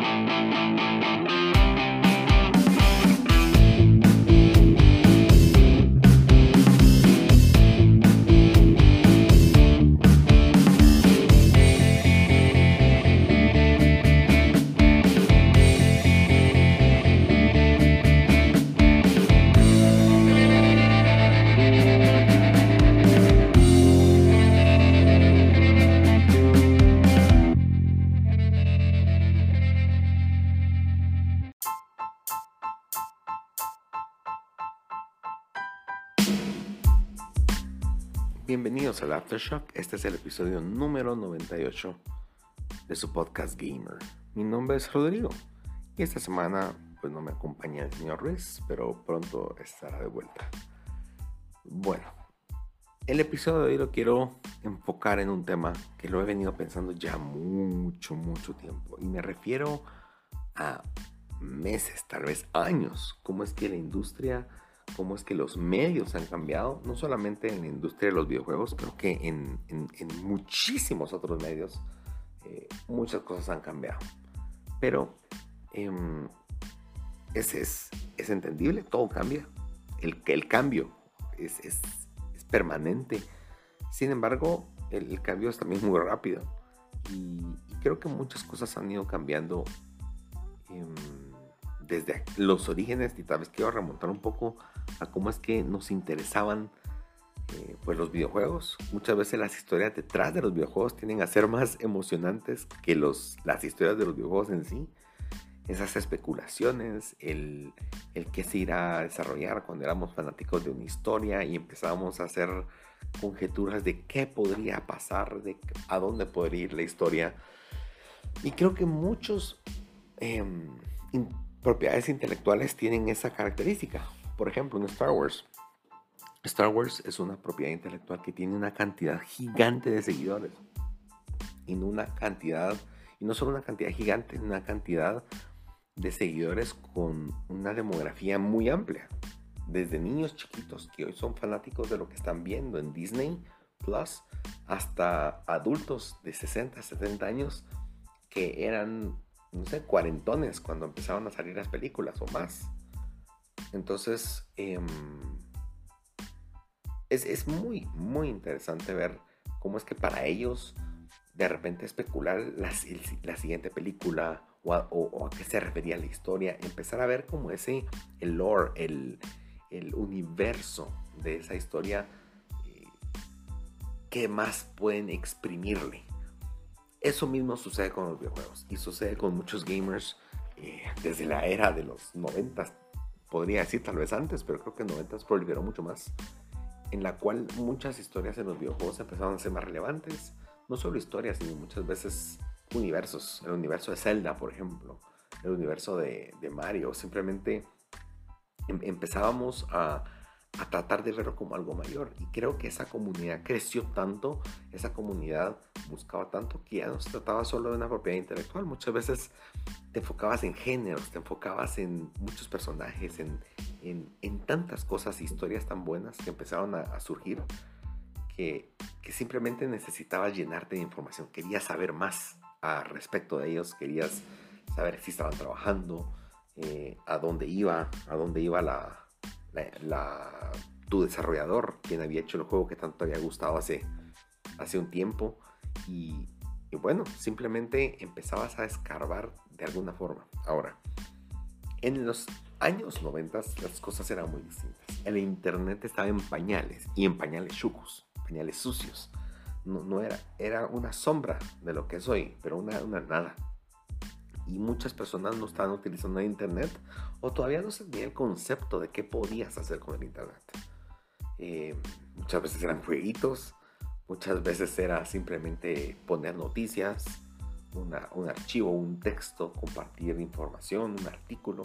Música Bienvenidos al Aftershock, este es el episodio número 98 de su podcast Gamer. Mi nombre es Rodrigo y esta semana pues no me acompaña el señor Ruiz, pero pronto estará de vuelta. Bueno, el episodio de hoy lo quiero enfocar en un tema que lo he venido pensando ya mucho, mucho tiempo y me refiero a meses, tal vez años, cómo es que la industria cómo es que los medios han cambiado, no solamente en la industria de los videojuegos, creo que en, muchísimos otros medios eh, muchas cosas han cambiado. Pero em, es, es, es, entendible, todo cambia. El, el cambio es, es, permanente. Sin embargo, el, cambio es también muy rápido. Y, creo que muchas cosas han ido cambiando. Em, desde los orígenes y tal vez quiero remontar un poco a cómo es que nos interesaban eh, pues los videojuegos. Muchas veces las historias detrás de los videojuegos tienen a ser más emocionantes que los, las historias de los videojuegos en sí. Esas especulaciones, el, el que se irá a desarrollar cuando éramos fanáticos de una historia y empezábamos a hacer conjeturas de qué podría pasar, de a dónde podría ir la historia. Y creo que muchos em, propiedades intelectuales tienen esa característica. Por ejemplo, en Star Wars. Star Wars es una propiedad intelectual que tiene una cantidad gigante de seguidores. Y no una cantidad, y no solo una cantidad gigante, una cantidad de seguidores con una demografía muy amplia. Desde niños chiquitos que hoy son fanáticos de lo que están viendo en Disney Plus, hasta adultos de 60, 70 años que eran no sé, cuarentones cuando empezaron a salir las películas o más. Entonces, em, es, muy, muy interesante ver cómo es que para ellos de repente especular la, siguiente película o a, qué se refería la historia, empezar a ver como ese, el lore, el, universo de esa historia, eh, qué más pueden exprimirle. Eso mismo sucede con los videojuegos y sucede con muchos gamers eh, desde la era de los 90, podría decir tal vez antes, pero creo que en 90 proliferó mucho más, en la cual muchas historias en los videojuegos empezaron a ser más relevantes, no solo historias, sino muchas veces universos, el universo de Zelda, por ejemplo, el universo de, Mario, simplemente em, empezábamos a a tratar de verlo como algo mayor. Y creo que esa comunidad creció tanto, esa comunidad buscaba tanto que ya no se trataba solo de una propiedad intelectual. Muchas veces te enfocabas en géneros, te enfocabas en muchos personajes, en, en, tantas cosas, historias tan buenas que empezaron a, surgir, que, que, simplemente necesitabas llenarte de información. Querías saber más a respecto de ellos, querías saber si estaban trabajando, eh, a dónde iba, a dónde iba la, la, tu desarrollador, quien había hecho el juego que tanto había gustado hace, hace un tiempo. Y, bueno, simplemente empezabas a escarbar de alguna forma. Ahora, en los años 90 las cosas eran muy distintas. El internet estaba en pañales y en pañales chucos, pañales sucios. No, era, era una sombra de lo que es hoy, pero una, una nada y muchas personas no estaban utilizando el Internet o todavía no se tenía el concepto de qué podías hacer con el Internet. Eh, muchas veces eran jueguitos, muchas veces era simplemente poner noticias, un archivo, un texto, compartir información, un artículo.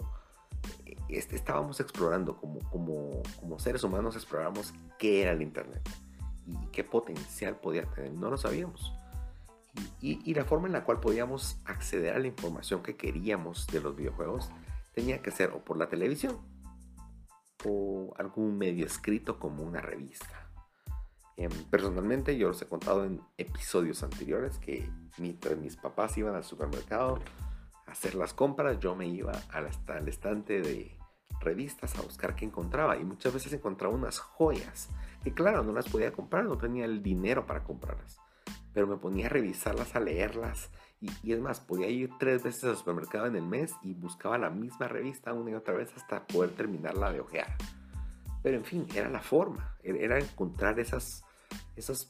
Este, estábamos explorando como, como, como seres humanos, exploramos qué era el Internet y qué potencial podía tener. No lo sabíamos y, la forma en la cual podíamos acceder a la información que queríamos de los videojuegos tenía que ser o por la televisión o algún medio escrito como una revista. Em, personalmente yo os he contado en episodios anteriores que mientras mis papás iban al supermercado a hacer las compras, yo me iba al, al estante de revistas a buscar qué encontraba y muchas veces encontraba unas joyas que claro, no las podía comprar, no tenía el dinero para comprarlas, pero me ponía a revisarlas, a leerlas y, es más, podía ir tres veces al supermercado en el mes y buscaba la misma revista una y otra vez hasta poder terminarla de ojear. Pero en fin, era la forma, era encontrar esos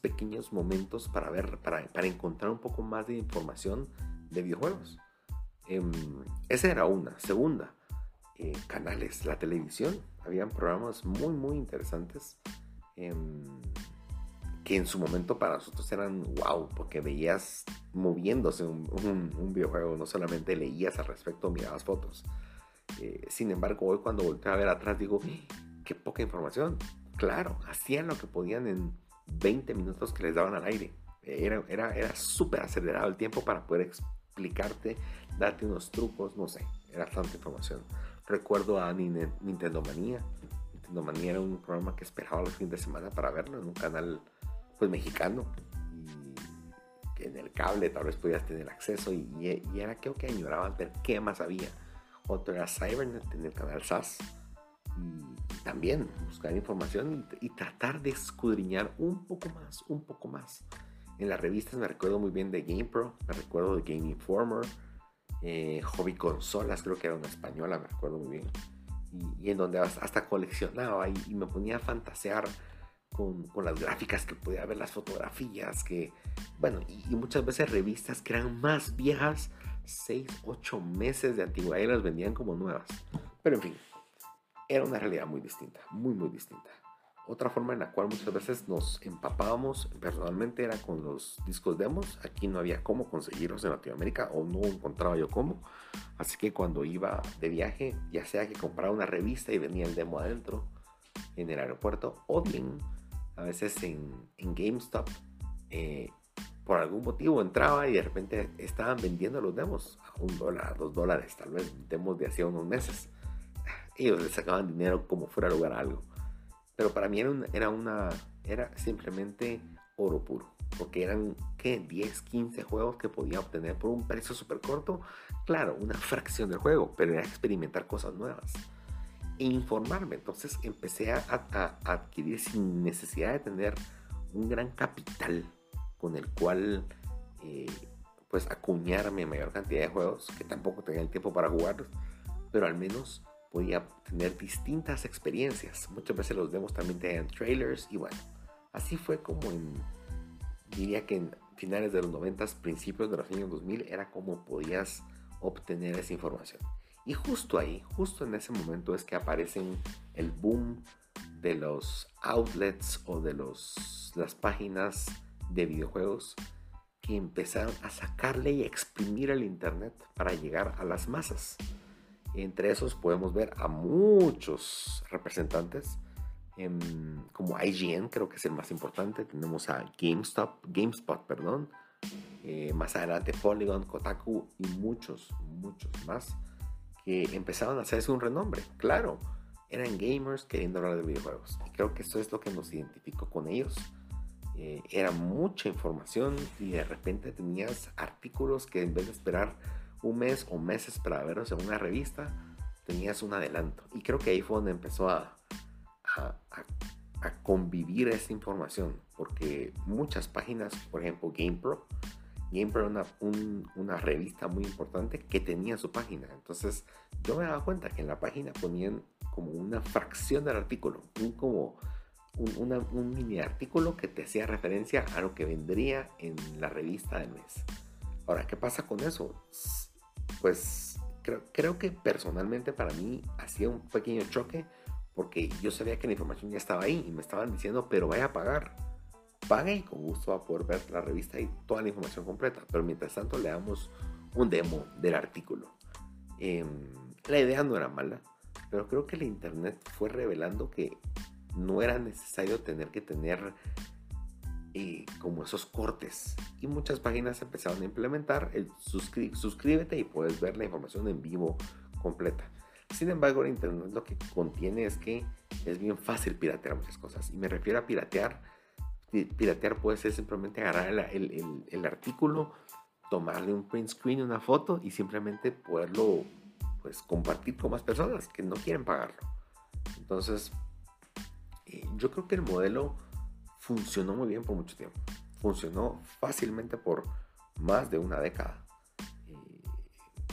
pequeños momentos para ver, para, para encontrar un poco más de información de videojuegos. Eh, esa era una. Segunda, eh, canales, la televisión. Habían programas muy, muy interesantes eh, que en su momento para nosotros eran wow, porque veías moviéndose un, un, videojuego, no solamente leías al respecto, mirabas fotos. Eh, sin embargo, hoy cuando volteo a ver atrás digo, qué poca información. Claro, hacían lo que podían en 20 minutos que les daban al aire. Era, era, era súper acelerado el tiempo para poder explicarte, darte unos trucos, no sé, era tanta información. Recuerdo a Nintendo Manía. Nintendo Manía era un programa que esperaba los fines de semana para verlo en un canal pues mexicano. Y en el cable tal vez podías tener acceso y, y era creo que añoraban ver qué más había. Otro era Cybernet en el canal SAS y también buscar información y, tratar de escudriñar un poco más, un poco más. En las revistas me recuerdo muy bien de GamePro, me recuerdo de Game Informer, eh, Hobby Consolas, creo que era una española, me recuerdo muy bien. Y, en donde hasta coleccionaba y, y, me ponía a fantasear con, con, las gráficas que podía ver, las fotografías, que, bueno, y, y, muchas veces revistas que eran más viejas, 6, 8 meses de antigüedad y las vendían como nuevas. Pero en fin, era una realidad muy distinta, muy, muy distinta. Otra forma en la cual muchas veces nos empapábamos personalmente era con los discos demos. Aquí no había cómo conseguirlos en Latinoamérica o no encontraba yo cómo. Así que cuando iba de viaje, ya sea que compraba una revista y venía el demo adentro en el aeropuerto, o bien a veces en, GameStop, eh, por algún motivo entraba y de repente estaban vendiendo los demos a un dólar, dos dólares, tal vez demos de hacía unos meses ellos le sacaban dinero como fuera a lugar algo. Pero para mí era, una, era simplemente oro puro. Porque eran, ¿qué? 10, 15 juegos que podía obtener por un precio súper corto. Claro, una fracción del juego, pero era experimentar cosas nuevas. E informarme. Entonces empecé a, adquirir sin necesidad de tener un gran capital con el cual eh, pues acuñarme mayor cantidad de juegos, que tampoco tenía el tiempo para jugarlos, pero al menos podía tener distintas experiencias. Muchas veces los demos también tenían trailers y bueno, así fue como en, diría que en finales de los 90, principios de los años 2000, era como podías obtener esa información. Y justo ahí, justo en ese momento es que aparecen el boom de los outlets o de los, las páginas de videojuegos que empezaron a sacarle y exprimir el Internet para llegar a las masas. Entre esos podemos ver a muchos representantes, como IGN, creo que es el más importante. Tenemos a GameStop, GameSpot, perdón. Eh, más adelante Polygon, Kotaku y muchos, muchos más que empezaron a hacerse un renombre. Claro, eran gamers queriendo hablar de videojuegos. Y creo que eso es lo que nos identificó con ellos. Eh, era mucha información y de repente tenías artículos que en vez de esperar un mes o meses para verlos en una revista, tenías un adelanto. Y creo que ahí fue donde empezó a, a, convivir esta información, porque muchas páginas, por ejemplo GamePro, GamePro era una, una revista muy importante que tenía su página. Entonces yo me daba cuenta que en la página ponían como una fracción del artículo, un como un, un, mini artículo que te hacía referencia a lo que vendría en la revista del mes. Ahora, ¿qué pasa con eso? pues creo, que personalmente para mí hacía un pequeño choque porque yo sabía que la información ya estaba ahí y me estaban diciendo, pero vaya a pagar. Pague y con gusto va a poder ver la revista y toda la información completa. Pero mientras tanto le damos un demo del artículo. Em, la idea no era mala, pero creo que el Internet fue revelando que no era necesario tener que tener como esos cortes. Y muchas páginas empezaron a implementar el suscríbete y puedes ver la información en vivo completa. Sin embargo, el Internet lo que contiene es que es bien fácil piratear muchas cosas. Y me refiero a piratear. Piratear puede ser simplemente agarrar el, el, el, artículo, tomarle un print screen, una foto y simplemente poderlo pues compartir con más personas que no quieren pagarlo. Entonces, eh, yo creo que el modelo funcionó muy bien por mucho tiempo. Funcionó fácilmente por más de una década.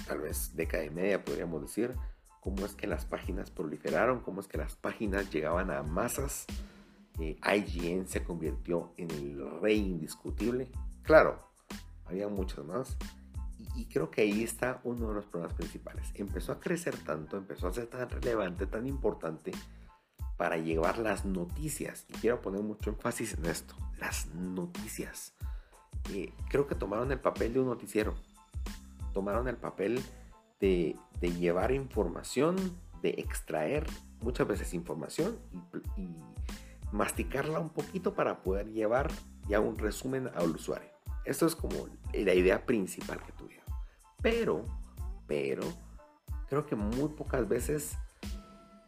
tal vez década y media podríamos decir. Cómo es que las páginas proliferaron, cómo es que las páginas llegaban a masas. Eh, IGN se convirtió en el rey indiscutible. Claro, había muchas más. Y, y, creo que ahí está uno de los problemas principales. Empezó a crecer tanto, empezó a ser tan relevante, tan importante para llevar las noticias. Y quiero poner mucho énfasis en esto, las noticias. Eh, creo que tomaron el papel de un noticiero. Tomaron el papel de, de llevar información, de extraer muchas veces información y, y, masticarla un poquito para poder llevar ya un resumen al usuario. Esto es como la idea principal que tuvieron. Pero, pero, creo que muy pocas veces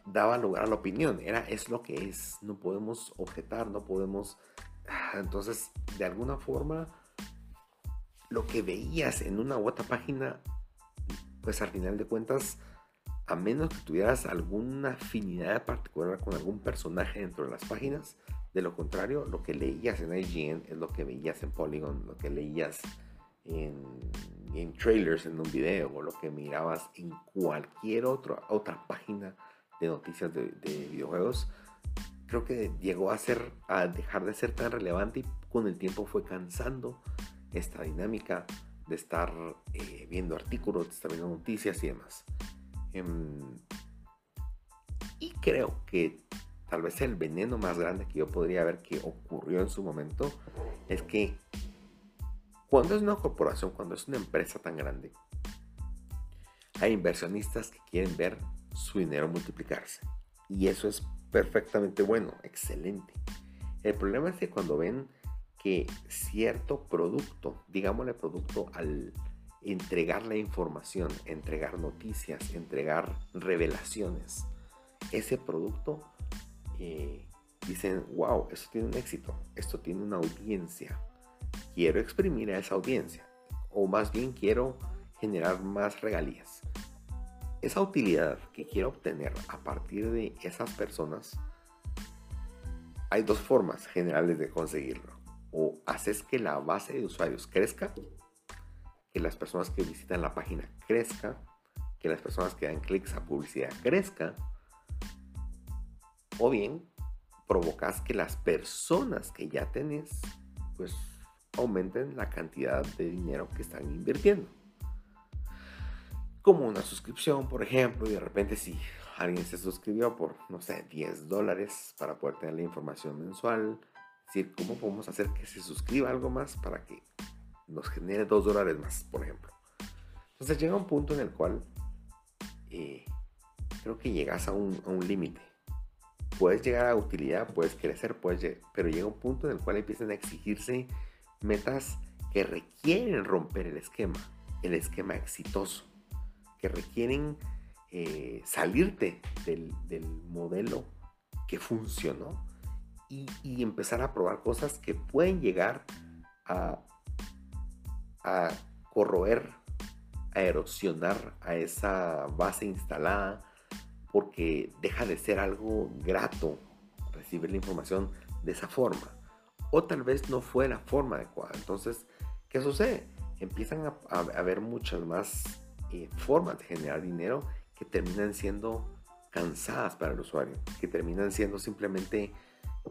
daba lugar a la opinión. Era, es lo que es. No podemos objetar, no podemos... Ah, entonces, de alguna forma, lo que veías en una u otra página, pues al final de cuentas, a menos que tuvieras alguna afinidad particular con algún personaje dentro de las páginas, de lo contrario, lo que leías en IGN es lo que veías en Polygon, lo que leías en, trailers en un video o lo que mirabas en cualquier otra página de noticias de, de, videojuegos, creo que llegó a, ser, a dejar de ser tan relevante y con el tiempo fue cansando esta dinámica de estar eh, viendo artículos, de estar viendo noticias y demás. Um, y creo que tal vez el veneno más grande que yo podría ver que ocurrió en su momento es que cuando es una corporación, cuando es una empresa tan grande, hay inversionistas que quieren ver su dinero multiplicarse. Y eso es perfectamente bueno, excelente. El problema es que cuando ven que cierto producto, digámosle producto al entregar la información, entregar noticias, entregar revelaciones, ese producto eh, dicen, wow, esto tiene un éxito, esto tiene una audiencia, quiero exprimir a esa audiencia, o más bien quiero generar más regalías esa utilidad que quiero obtener a partir de esas personas, hay dos formas generales de conseguirlo. O haces que la base de usuarios crezca, que las personas que visitan la página crezca, que las personas que dan clics a publicidad crezca, o bien provocas que las personas que ya tenés, pues aumenten la cantidad de dinero que están invirtiendo. Como una suscripción, por ejemplo, y de repente si alguien se suscribió por, no sé, 10 dólares para poder tener la información mensual, decir, ¿cómo podemos hacer que se suscriba algo más para que nos genere 2 dólares más, por ejemplo? Entonces llega un punto en el cual eh, creo que llegas a un, a un límite. Puedes llegar a utilidad, puedes crecer, puedes, pero llega un punto en el cual empiezan a exigirse metas que requieren romper el esquema, el esquema exitoso que requieren eh, salirte del, del, modelo que funcionó y, y, empezar a probar cosas que pueden llegar a, a corroer, a erosionar a esa base instalada porque deja de ser algo grato recibir la información de esa forma. O tal vez no fue la forma adecuada. Entonces, ¿qué sucede? Empiezan a, haber muchas más eh, formas de generar dinero que terminan siendo cansadas para el usuario, que terminan siendo simplemente,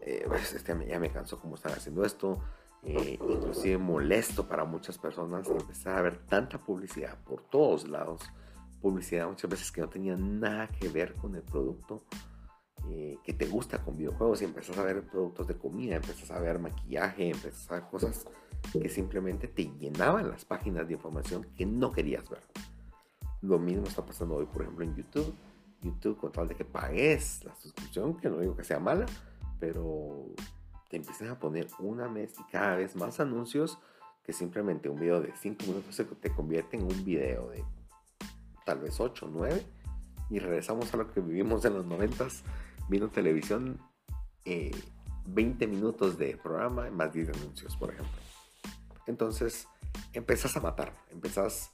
eh, pues, este, ya me canso cómo están haciendo esto, eh, inclusive molesto para muchas personas empezar a ver tanta publicidad por todos lados, publicidad muchas veces que no tenía nada que ver con el producto eh, que te gusta con videojuegos y empezás a ver productos de comida, empezás a ver maquillaje, empezás a ver cosas que simplemente te llenaban las páginas de información que no querías ver. Lo mismo está pasando hoy, por ejemplo, en YouTube. YouTube, con tal de que pagues la suscripción, que no digo que sea mala, pero te empiezan a poner una mes y cada vez más anuncios que simplemente un video de 5 minutos se te convierte en un video de tal vez 8, 9 y regresamos a lo que vivimos en los 90 viendo televisión eh, 20 minutos de programa más 10 anuncios por ejemplo entonces empezás a matar, empezás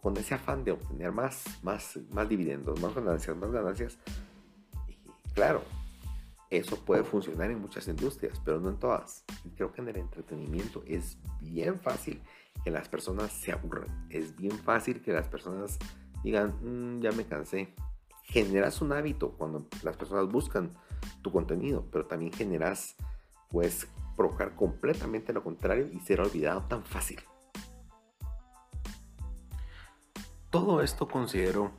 con ese afán de obtener más, más, más dividendos, más ganancias, más ganancias. Y claro, eso puede funcionar en muchas industrias, pero no en todas. Y creo que en el entretenimiento es bien fácil que las personas se aburran. Es bien fácil que las personas digan, mm, ya me cansé. Generas un hábito cuando las personas buscan tu contenido, pero también generas, pues, provocar completamente lo contrario y ser olvidado tan fácil. Todo esto considero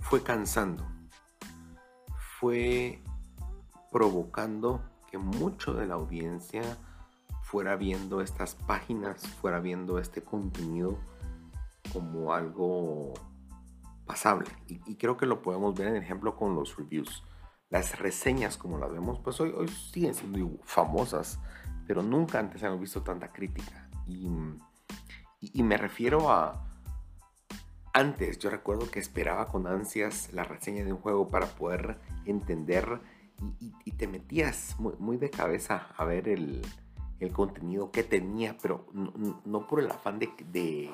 fue cansando, fue provocando que mucho de la audiencia fuera viendo estas páginas, fuera viendo este contenido como algo pasable. Y, creo que lo podemos ver en ejemplo con los reviews. Las reseñas, como las vemos, pues hoy, hoy siguen siendo famosas, pero nunca antes hemos visto tanta crítica. Y, me refiero a... Antes yo recuerdo que esperaba con ansias la reseña de un juego para poder entender y, te metías muy, de cabeza a ver el, contenido que tenía, pero no, no por el afán de, de,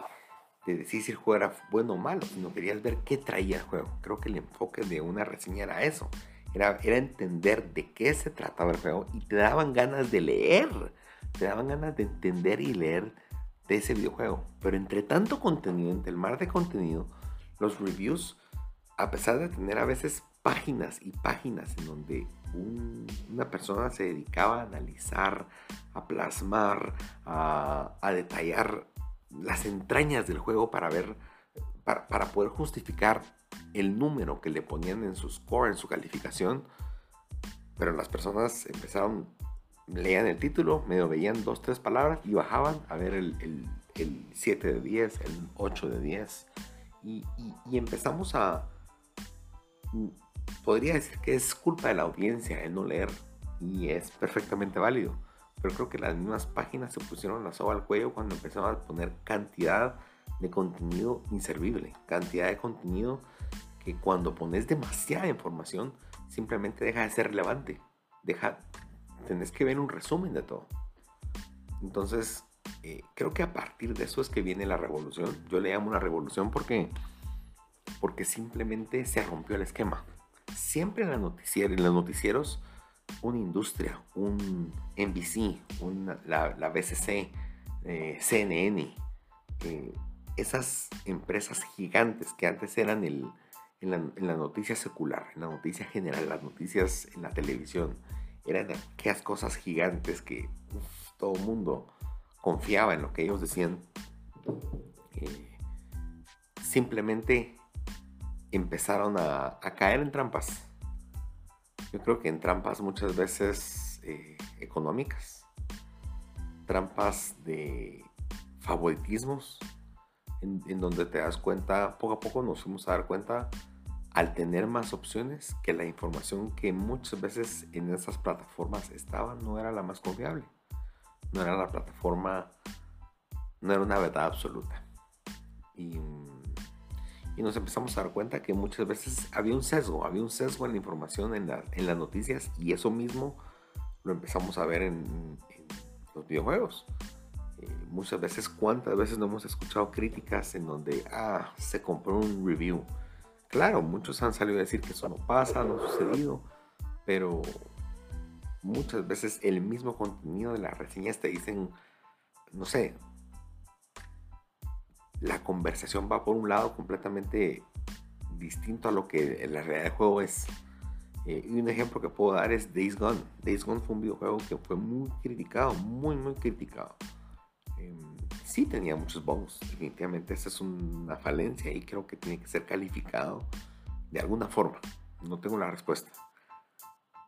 de, decir si el juego era bueno o malo, sino querías ver qué traía el juego. Creo que el enfoque de una reseña era eso, era, era entender de qué se trataba el juego y te daban ganas de leer, te daban ganas de entender y leer de ese videojuego. Pero entre tanto contenido, entre el mar de contenido, los reviews, a pesar de tener a veces páginas y páginas en donde una persona se dedicaba a analizar, a plasmar, a, detallar las entrañas del juego para ver, para, para, poder justificar el número que le ponían en su score, en su calificación. Pero las personas empezaron leían el título, medio veían dos, tres palabras y bajaban a ver el, el, 7 de 10, el 8 de 10. Y, empezamos a... Podría decir que es culpa de la audiencia el no leer y es perfectamente válido. Pero creo que las mismas páginas se pusieron la soga al cuello cuando empezaron a poner cantidad de contenido inservible, cantidad de contenido que cuando pones demasiada información simplemente deja de ser relevante, deja, tenés que ver un resumen de todo. Entonces, eh, creo que a partir de eso es que viene la revolución. Yo le llamo una revolución porque, porque simplemente se rompió el esquema. Siempre en, la en los noticieros, una industria, un NBC, la, la, BCC, eh, CNN, eh, esas empresas gigantes que antes eran el, en, la, en la noticia secular, en la noticia general, las noticias en la televisión, eran aquellas cosas gigantes que todo el mundo confiaba en lo que ellos decían. Eh, simplemente empezaron a, caer en trampas. Yo creo que en trampas muchas veces eh, económicas, trampas de favoritismos, en, en, donde te das cuenta, poco a poco nos fuimos a dar cuenta al tener más opciones que la información que muchas veces en esas plataformas estaba no era la más confiable. No era la plataforma, no era una verdad absoluta. Y, nos empezamos a dar cuenta que muchas veces había un sesgo, había un sesgo en la información, en, las noticias, y eso mismo lo empezamos a ver en, los videojuegos. Eh, muchas veces, ¿cuántas veces no hemos escuchado críticas en donde, ah, se compró un review? Claro, muchos han salido a decir que eso no pasa, no ha sucedido, pero muchas veces el mismo contenido de las reseñas te dicen, no sé, la conversación va por un lado completamente distinto a lo que la realidad del juego es. Eh, y un ejemplo que puedo dar es Days Gone. Days Gone fue un videojuego que fue muy criticado, muy, muy criticado. Em, sí tenía muchos bugs. Definitivamente esa es una falencia y creo que tiene que ser calificado de alguna forma. No tengo la respuesta.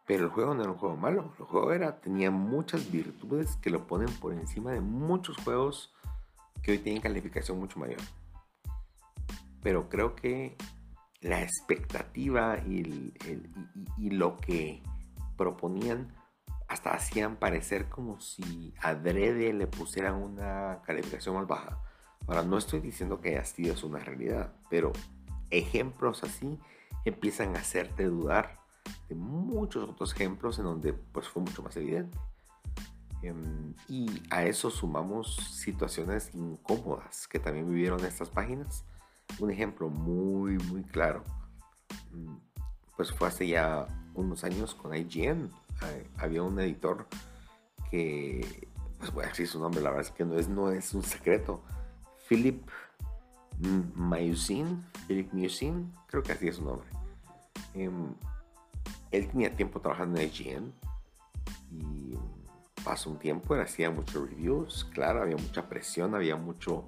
Pero el juego no era un juego malo. El juego era, tenía muchas virtudes que lo ponen por encima de muchos juegos que hoy tienen calificación mucho mayor. Pero creo que la expectativa y, y lo que proponían hasta hacían parecer como si adrede le pusieran una calificación más baja. Ahora, no estoy diciendo que así es una realidad, pero ejemplos así empiezan a hacerte dudar de muchos otros ejemplos en donde pues fue mucho más evidente. Em, y a eso sumamos situaciones incómodas que también vivieron estas páginas. Un ejemplo muy, muy claro, mm, pues fue hace ya unos años con IGN. Había un editor que, pues voy a decir su nombre, la verdad es que no es, no es un secreto. Philip Mayusin, Philip Musin, creo que así es su nombre. Em, él tenía tiempo trabajando en IGN y pasó un tiempo, él hacía muchos reviews, claro, había mucha presión, había mucho,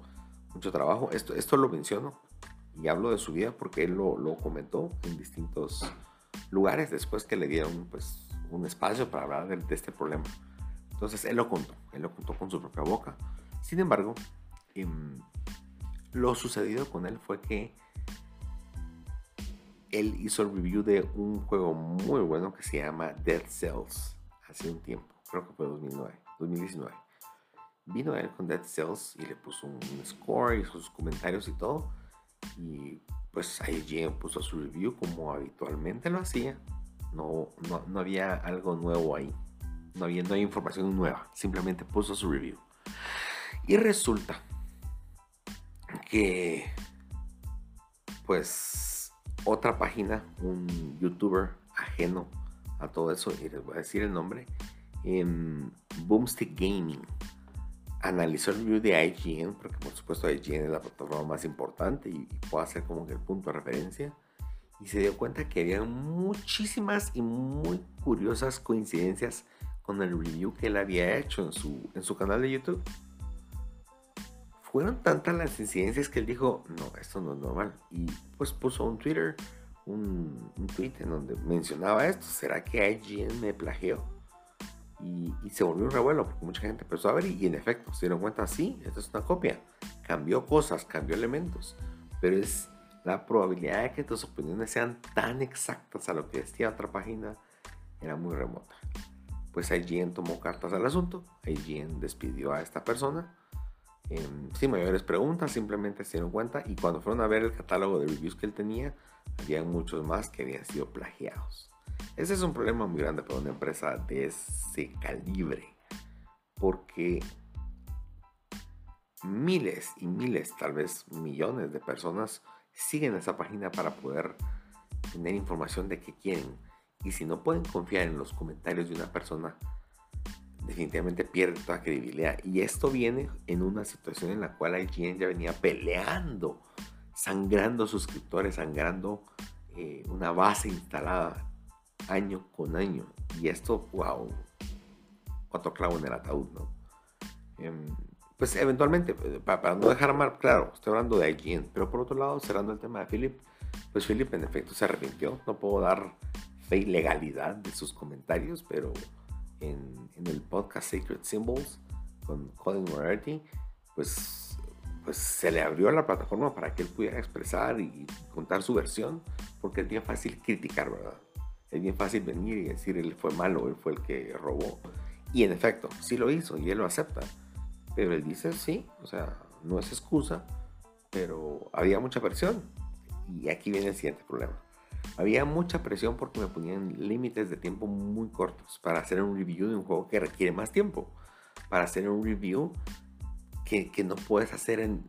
mucho trabajo. Esto, esto lo menciono y hablo de su vida porque él lo, lo comentó en distintos lugares después que le dieron pues, un espacio para hablar de, este problema. Entonces él lo contó, él lo contó con su propia boca. Sin embargo, em, lo sucedido con él fue que él hizo el review de un juego muy bueno que se llama Dead Cells hace un tiempo, creo que fue 2009, 2019. Vino él con Dead Cells y le puso un score y sus comentarios y todo. Y pues IGN puso su review como habitualmente lo hacía. No, no, había algo nuevo ahí. No había, información nueva. Simplemente puso su review. Y resulta que pues otra página, un youtuber ajeno a todo eso, y les voy a decir el nombre, en Boomstick Gaming analizó el review de IGN, porque por supuesto IGN es la plataforma más importante y, puede ser como que el punto de referencia, y se dio cuenta que había muchísimas y muy curiosas coincidencias con el review que él había hecho en su, en su canal de YouTube. Fueron tantas las incidencias que él dijo, no, esto no es normal. Y pues puso un Twitter, un, un tweet en donde mencionaba esto. ¿Será que IGN me plagió? y, se volvió un revuelo porque mucha gente empezó a ver y, en efecto se dieron cuenta, sí, esto es una copia, cambió cosas, cambió elementos, pero es la probabilidad de que tus opiniones sean tan exactas a lo que decía otra página era muy remota. Pues IGN tomó cartas al asunto, IGN despidió a esta persona, em, sin mayores preguntas, simplemente se dieron cuenta y cuando fueron a ver el catálogo de reviews que él tenía, había muchos más que habían sido plagiados. Ese es un problema muy grande para una empresa de ese calibre, porque miles y miles, tal vez millones de personas siguen esa página para poder tener información de qué quieren. Y si no pueden confiar en los comentarios de una persona, definitivamente pierde toda credibilidad. Y esto viene en una situación en la cual IGN ya venía peleando, sangrando suscriptores, sangrando eh, una base instalada año con año. Y esto, wow, otro clavo en el ataúd, ¿no? Em, pues eventualmente, eh, para, no dejar mal claro, estoy hablando de IGN, pero por otro lado, cerrando el tema de Philip, pues Philip en efecto se arrepintió, no puedo dar fe y legalidad de sus comentarios, pero en, en el podcast Sacred Symbols con Colin Moriarty, pues, pues se le abrió la plataforma para que él pudiera expresar y contar su versión, porque es bien fácil criticar, ¿verdad? Es bien fácil venir y decir él fue malo, él fue el que robó. Y en efecto, sí lo hizo y él lo acepta. Pero él dice, sí, o sea, no es excusa, pero había mucha presión. Y aquí viene el siguiente problema. Había mucha presión porque me ponían límites de tiempo muy cortos para hacer un review de un juego que requiere más tiempo. Para hacer un review que, que no puedes hacer en...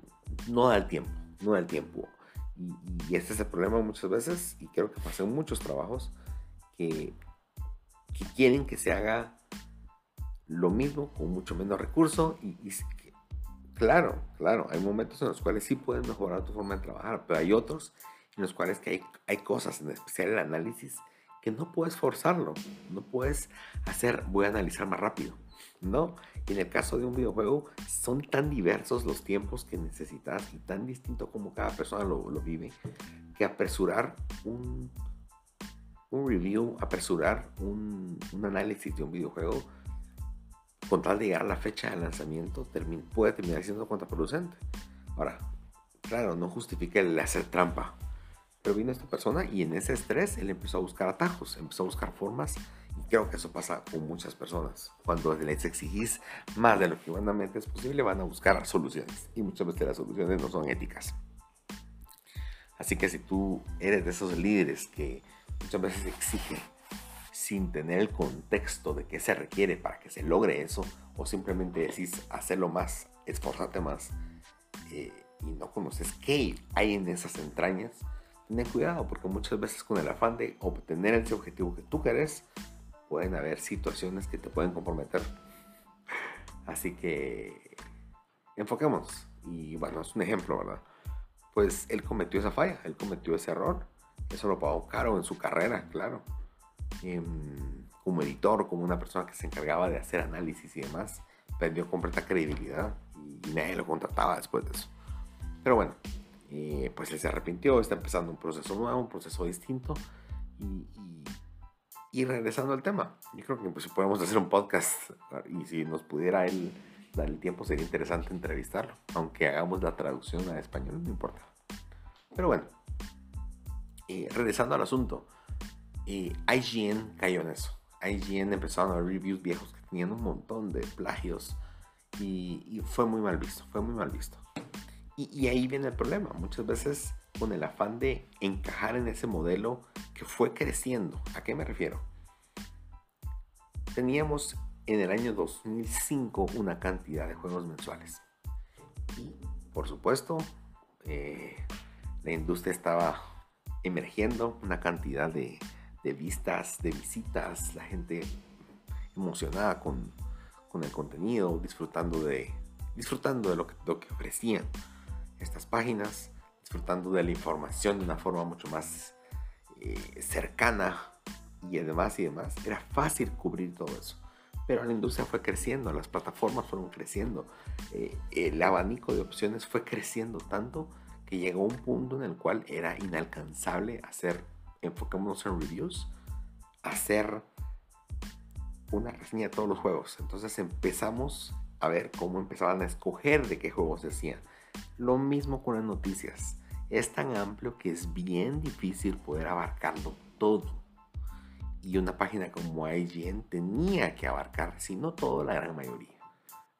No da el tiempo, no da el tiempo. Y, y, este es el problema muchas veces, y creo que pasa muchos trabajos, que, quieren que se haga lo mismo con mucho menos recurso y, claro, claro, hay momentos en los cuales sí puedes mejorar tu forma de trabajar, pero hay otros en los cuales que hay, hay cosas, en especial el análisis, que no puedes forzarlo, no puedes hacer, voy a analizar más rápido, ¿no? Y en el caso de un videojuego, son tan diversos los tiempos que necesitas y tan distinto como cada persona lo, lo vive, que apresurar un, un review, apresurar un, análisis de un videojuego con tal de llegar a la fecha de lanzamiento puede terminar siendo contraproducente. Ahora, claro, no justifica el hacer trampa, pero vino esta persona y en ese estrés él empezó a buscar atajos, empezó a buscar formas y creo que eso pasa con muchas personas. Cuando les exigís más de lo que humanamente es posible, van a buscar soluciones y muchas veces las soluciones no son éticas. Así que si tú eres de esos líderes que muchas veces exige sin tener el contexto de qué se requiere para que se logre eso, o simplemente decís hacerlo más, esforzarte más, eh, y no conoces qué hay en esas entrañas, ten cuidado, porque muchas veces con el afán de obtener ese objetivo que tú querés, pueden haber situaciones que te pueden comprometer. Así que enfoquémonos. Y bueno, es un ejemplo, ¿verdad? Pues él cometió esa falla, él cometió ese error. Eso lo pagó caro en su carrera, claro. Em, como editor, como una persona que se encargaba de hacer análisis y demás, perdió completa credibilidad y nadie lo contrataba después de eso. Pero bueno, eh, pues él se arrepintió, está empezando un proceso nuevo, un proceso distinto. Y, y, regresando al tema, yo creo que pues, podemos hacer un podcast y si nos pudiera él dar el tiempo sería interesante entrevistarlo, aunque hagamos la traducción a español, no importa. Pero bueno, eh, regresando al asunto, eh, IGN cayó en eso. IGN empezaron a ver reviews viejos que tenían un montón de plagios y, fue muy mal visto, fue muy mal visto. Y, ahí viene el problema. Muchas veces con el afán de encajar en ese modelo que fue creciendo. ¿A qué me refiero? Teníamos en el año 2005 una cantidad de juegos mensuales. Y por supuesto, eh, la industria estaba emergiendo, una cantidad de, vistas, de visitas, la gente emocionada con, el contenido, disfrutando de, disfrutando de lo que, lo que ofrecían estas páginas, disfrutando de la información de una forma mucho más eh, cercana y demás y demás. Era fácil cubrir todo eso. Pero la industria fue creciendo, las plataformas fueron creciendo, eh, el abanico de opciones fue creciendo tanto que llegó un punto en el cual era inalcanzable hacer, enfoquémonos en reviews, hacer una reseña de todos los juegos. Entonces empezamos a ver cómo empezaban a escoger de qué juegos se hacían. Lo mismo con las noticias. Es tan amplio que es bien difícil poder abarcarlo todo. Y una página como IGN tenía que abarcar, si no todo, la gran mayoría.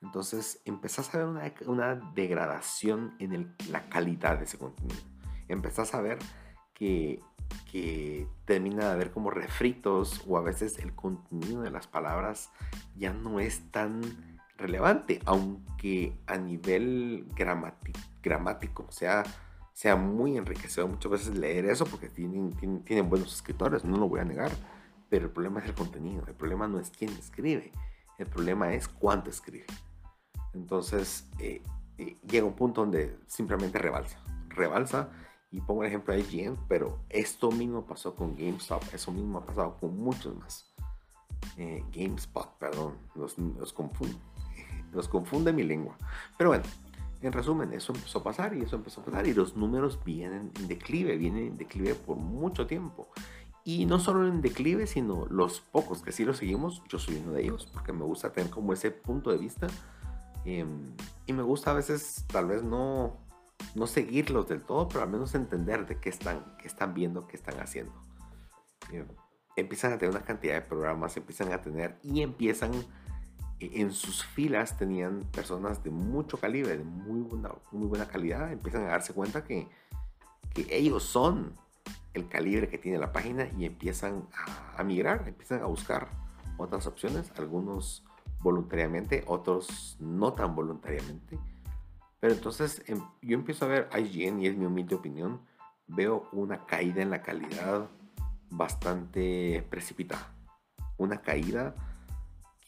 Entonces empezás a ver una, degradación en la calidad de ese contenido. Empezás a ver que, que termina de haber como refritos o a veces el contenido de las palabras ya no es tan relevante, aunque a nivel gramático sea, sea muy enriquecedor muchas veces leer eso porque tienen, tienen, buenos escritores, no lo voy a negar, pero el problema es el contenido, el problema no es quién escribe, el problema es cuánto escribe. Entonces eh, eh, llega un punto donde simplemente rebalsa, rebalsa y pongo el ejemplo de IGN, pero esto mismo pasó con GameStop, eso mismo ha pasado con muchos más. Eh, GameSpot, perdón, los, los confundo nos confunde mi lengua. Pero bueno, en resumen, eso empezó a pasar y eso empezó a pasar y los números vienen en declive, vienen en declive por mucho tiempo. Y no solo en declive, sino los pocos que sí lo seguimos, yo soy uno de ellos, porque me gusta tener como ese punto de vista. Em, y me gusta a veces tal vez no, no seguirlos del todo, pero al menos entender de qué están, qué están viendo, qué están haciendo. Em, empiezan a tener una cantidad de programas, empiezan a tener y empiezan en sus filas tenían personas de mucho calibre, de muy buena, muy buena calidad, empiezan a darse cuenta que, que ellos son el calibre que tiene la página y empiezan a, migrar, empiezan a buscar otras opciones, algunos voluntariamente, otros no tan voluntariamente. Pero entonces em, yo empiezo a ver IGN y es mi humilde opinión, veo una caída en la calidad bastante precipitada. Una caída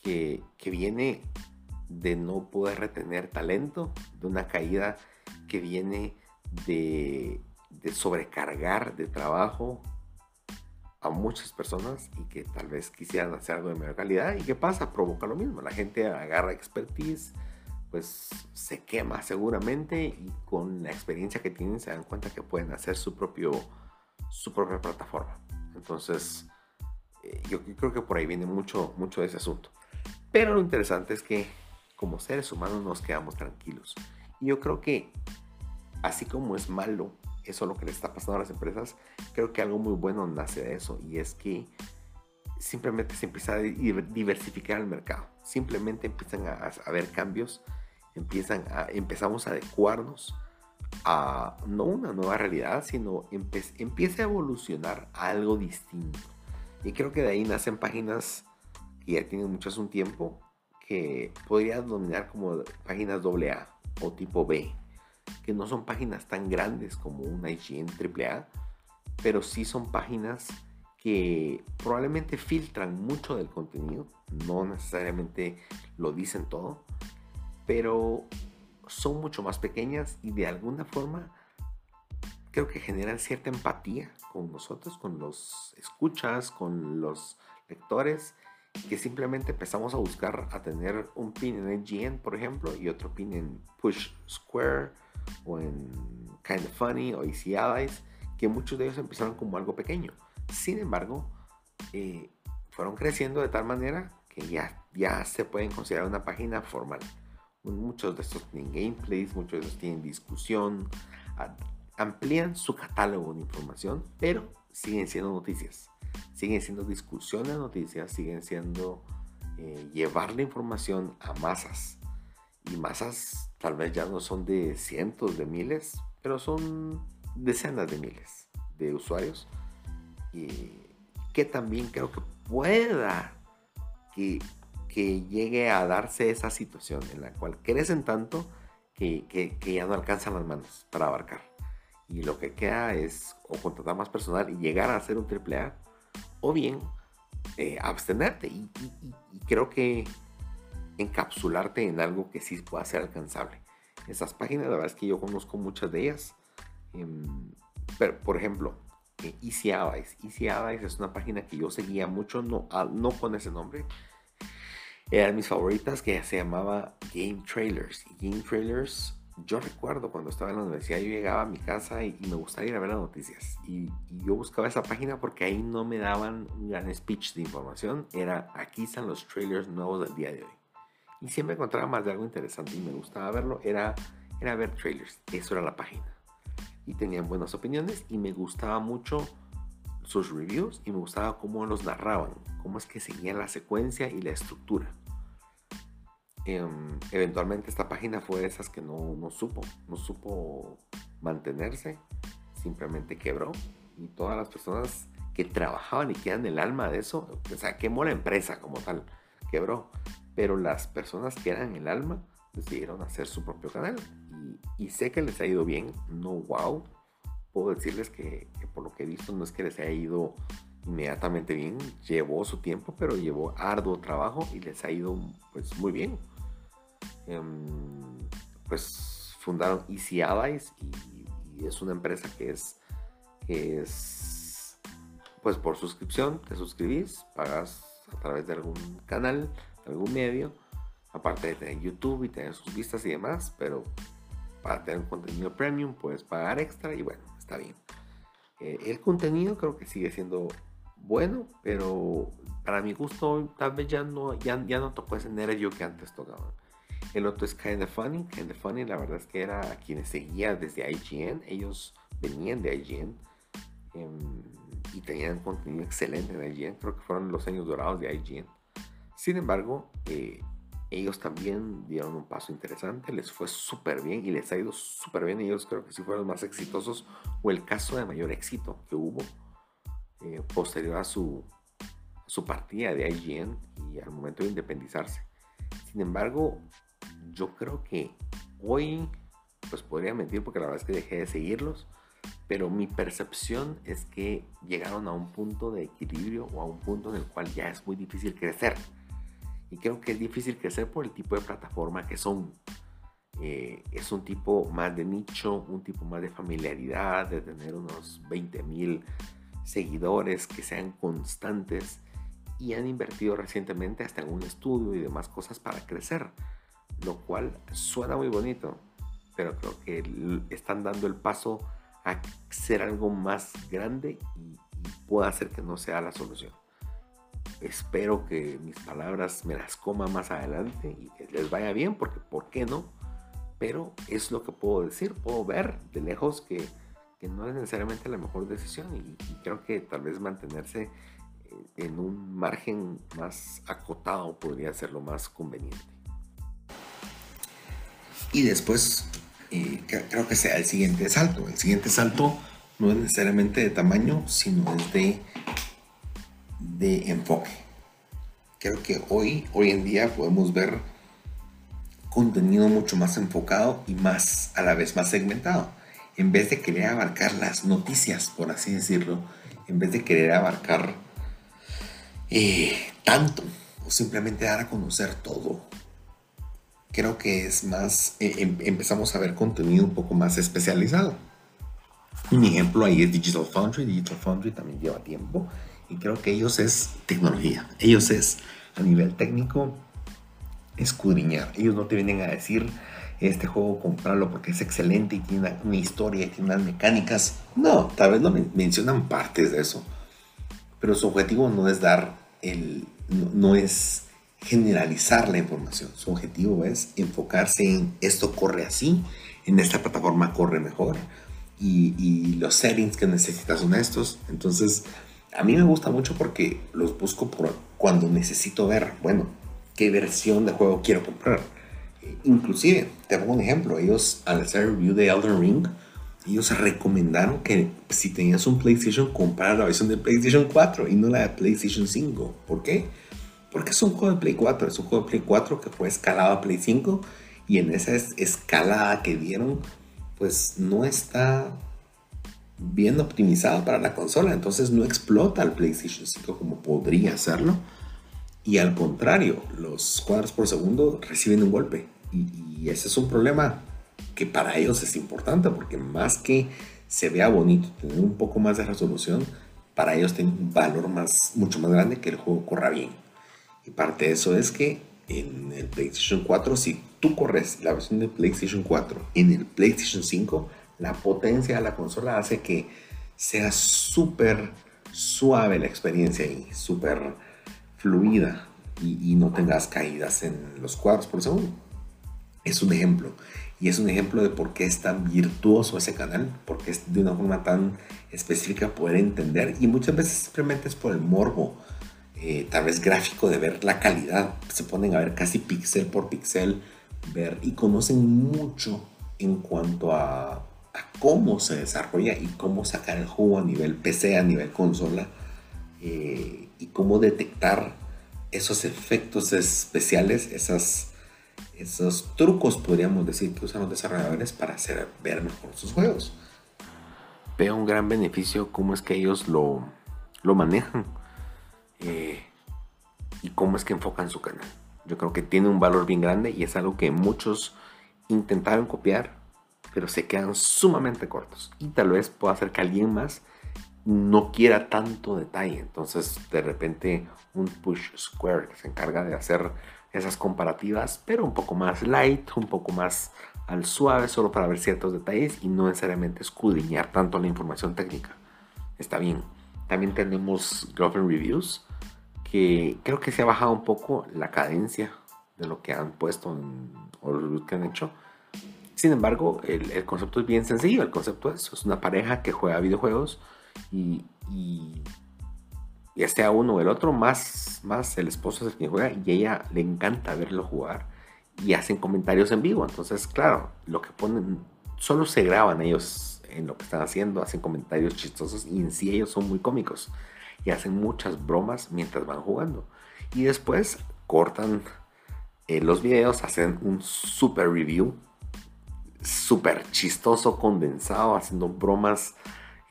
que, viene de no poder retener talento, de una caída que viene de, sobrecargar de trabajo a muchas personas y que tal vez quisieran hacer algo de mayor calidad. ¿Y qué pasa? Provoca lo mismo. La gente agarra expertise, pues se quema seguramente y con la experiencia que tienen se dan cuenta que pueden hacer su, propio, su propia plataforma. Entonces, eh, yo creo que por ahí viene mucho, mucho de ese asunto. Pero lo interesante es que como seres humanos nos quedamos tranquilos. Y yo creo que así como es malo eso lo que le está pasando a las empresas, creo que algo muy bueno nace de eso y es que simplemente se empieza a diversificar el mercado. Simplemente empiezan a, haber cambios, empiezan a, empezamos a adecuarnos a no una nueva realidad, sino empieza a evolucionar algo distinto. Y creo que de ahí nacen páginas que ya tienen mucho hace un tiempo que podría dominar como páginas AA o tipo B, que no son páginas tan grandes como una IGN AAA, pero sí son páginas que probablemente filtran mucho del contenido, no necesariamente lo dicen todo, pero son mucho más pequeñas y de alguna forma creo que generan cierta empatía con nosotros, con los escuchas, con los lectores, que simplemente empezamos a buscar a tener un pin en IGN, por ejemplo, y otro pin en Push Square o en Kind of Funny o Easy Allies, que muchos de ellos empezaron como algo pequeño. Sin embargo, eh, fueron creciendo de tal manera que ya, ya se pueden considerar una página formal. Muchos de estos tienen gameplays, muchos de estos tienen discusión, amplían su catálogo de información, pero siguen siendo noticias. Siguen siendo discusiones noticias, siguen siendo eh, llevar la información a masas. Y masas tal vez ya no son de cientos de miles, pero son decenas de miles de usuarios. Y que también creo que pueda que, que llegue a darse esa situación en la cual crecen tanto que, que, ya no alcanzan las manos para abarcar y lo que queda es o contratar más personal y llegar a hacer un triple A o bien eh, abstenerte y, creo que encapsularte en algo que sí pueda ser alcanzable. Esas páginas, la verdad es que yo conozco muchas de ellas. Em, pero, por ejemplo, eh, Easy Allies. Easy Allies es una página que yo seguía mucho, no, ah, no con ese nombre. Eran mis favoritas que se llamaba Game Trailers. Y Game Trailers yo recuerdo cuando estaba en la universidad, yo llegaba a mi casa y, me gustaba ir a ver las noticias. Y, yo buscaba esa página porque ahí no me daban un gran speech de información. Era aquí están los trailers nuevos del día de hoy. Y siempre encontraba más de algo interesante y me gustaba verlo. Era, era ver trailers. Eso era la página. Y tenían buenas opiniones y me gustaba mucho sus reviews y me gustaba cómo los narraban. Cómo es que seguían la secuencia y la estructura. Em, eventualmente esta página fue de esas que no, no supo, no supo mantenerse, simplemente quebró y todas las personas que trabajaban y quedan el alma de eso, o sea, quemó la empresa como tal, quebró, pero las personas que eran el alma decidieron hacer su propio canal y, sé que les ha ido bien, no wow, puedo decirles que, que, por lo que he visto no es que les haya ido inmediatamente bien, llevó su tiempo, pero llevó arduo trabajo y les ha ido pues muy bien. Em, pues fundaron Easy Allies y, es una empresa que es, que es pues por suscripción, te suscribís, pagas a través de algún canal, algún medio, aparte de tener YouTube y tener sus vistas y demás, pero para tener un contenido premium puedes pagar extra y bueno, está bien. Eh, el contenido creo que sigue siendo bueno, pero para mi gusto tal vez ya no, ya, no tocó ese nervio que antes tocaba. El otro es Kinda Funny. Kinda Funny, la verdad es que era a quienes seguía desde IGN. Ellos venían de IGN em, y tenían contenido excelente en IGN. Creo que fueron los años dorados de IGN. Sin embargo, eh, ellos también dieron un paso interesante. Les fue súper bien y les ha ido súper bien. Ellos creo que sí fueron los más exitosos o el caso de mayor éxito que hubo eh, posterior a su, su partida de IGN y al momento de independizarse. Sin embargo, yo creo que hoy, pues podría mentir porque la verdad es que dejé de seguirlos, pero mi percepción es que llegaron a un punto de equilibrio o a un punto en el cual ya es muy difícil crecer. Y creo que es difícil crecer por el tipo de plataforma que son. Eh, es un tipo más de nicho, un tipo más de familiaridad, de tener unos 20 mil seguidores que sean constantes y han invertido recientemente hasta en un estudio y demás cosas para crecer lo cual suena muy bonito, pero creo que están dando el paso a ser algo más grande y, pueda hacer que no sea la solución. Espero que mis palabras me las coma más adelante y que les vaya bien, porque ¿por qué no? Pero es lo que puedo decir, puedo ver de lejos que, no es necesariamente la mejor decisión y, creo que tal vez mantenerse eh, en un margen más acotado podría ser lo más conveniente. Y después eh, creo que sea el siguiente salto. El siguiente salto no es necesariamente de tamaño, sino es de, enfoque. Creo que hoy, hoy en día podemos ver contenido mucho más enfocado y más a la vez más segmentado. En vez de querer abarcar las noticias, por así decirlo, en vez de querer abarcar eh, tanto o simplemente dar a conocer todo, creo que es más, eh, em, empezamos a ver contenido un poco más especializado. Un ejemplo ahí es Digital Foundry. Digital Foundry también lleva tiempo y creo que ellos es tecnología. Ellos es a nivel técnico escudriñar. Ellos no te vienen a decir este juego comprarlo porque es excelente y tiene una, historia y tiene unas mecánicas. No, tal vez no mencionan partes de eso. Pero su objetivo no es dar el. no es generalizar la información. Su objetivo es enfocarse en esto corre así, en esta plataforma corre mejor y, los settings que necesitas son estos. Entonces, a mí me gusta mucho porque los busco por cuando necesito ver, bueno, qué versión de juego quiero comprar. Inclusive, te pongo un ejemplo, ellos al hacer review de Elden Ring, ellos recomendaron que si tenías un PlayStation, comprar la versión de PlayStation 4 y no la de PlayStation 5. ¿Por qué? Porque es un juego de Play 4, es un juego de Play 4 que fue escalado a Play 5 y en esa escalada que dieron, pues no está bien optimizado para la consola, entonces no explota el PlayStation 5 como podría hacerlo. Y al contrario, los cuadros por segundo reciben un golpe. Y, ese es un problema que para ellos es importante, porque más que se vea bonito, tener un poco más de resolución, para ellos tiene un valor más, mucho más grande que el juego corra bien. Y parte de eso es que en el PlayStation 4, si tú corres la versión de PlayStation 4 en el PlayStation 5, la potencia de la consola hace que sea súper suave la experiencia y súper fluida y, no tengas caídas en los cuadros por segundo. Es un ejemplo. Y es un ejemplo de por qué es tan virtuoso ese canal, porque es de una forma tan específica poder entender y muchas veces simplemente es por el morbo eh, tal vez gráfico de ver la calidad. Se ponen a ver casi píxel por píxel, ver y conocen mucho en cuanto a, a, cómo se desarrolla y cómo sacar el juego a nivel PC, a nivel consola eh, y cómo detectar esos efectos especiales, esas, esos trucos, podríamos decir, que usan los desarrolladores para hacer ver mejor sus juegos. Veo un gran beneficio cómo es que ellos lo, lo manejan eh, y cómo es que enfocan su canal. Yo creo que tiene un valor bien grande y es algo que muchos intentaron copiar, pero se quedan sumamente cortos. Y tal vez pueda hacer que alguien más no quiera tanto detalle. Entonces, de repente, un push square que se encarga de hacer esas comparativas, pero un poco más light, un poco más al suave, solo para ver ciertos detalles y no necesariamente escudriñar tanto la información técnica. Está bien. También tenemos Global Reviews, que creo que se ha bajado un poco la cadencia de lo que han puesto en, o lo que han hecho. Sin embargo, el, concepto es bien sencillo. El concepto es, es una pareja que juega videojuegos y, y ya sea uno o el otro, más, más el esposo es el que juega y ella le encanta verlo jugar y hacen comentarios en vivo. Entonces, claro, lo que ponen, solo se graban ellos en lo que están haciendo, hacen comentarios chistosos y en sí ellos son muy cómicos y hacen muchas bromas mientras van jugando. Y después cortan eh, los videos, hacen un super review, super chistoso, condensado, haciendo bromas,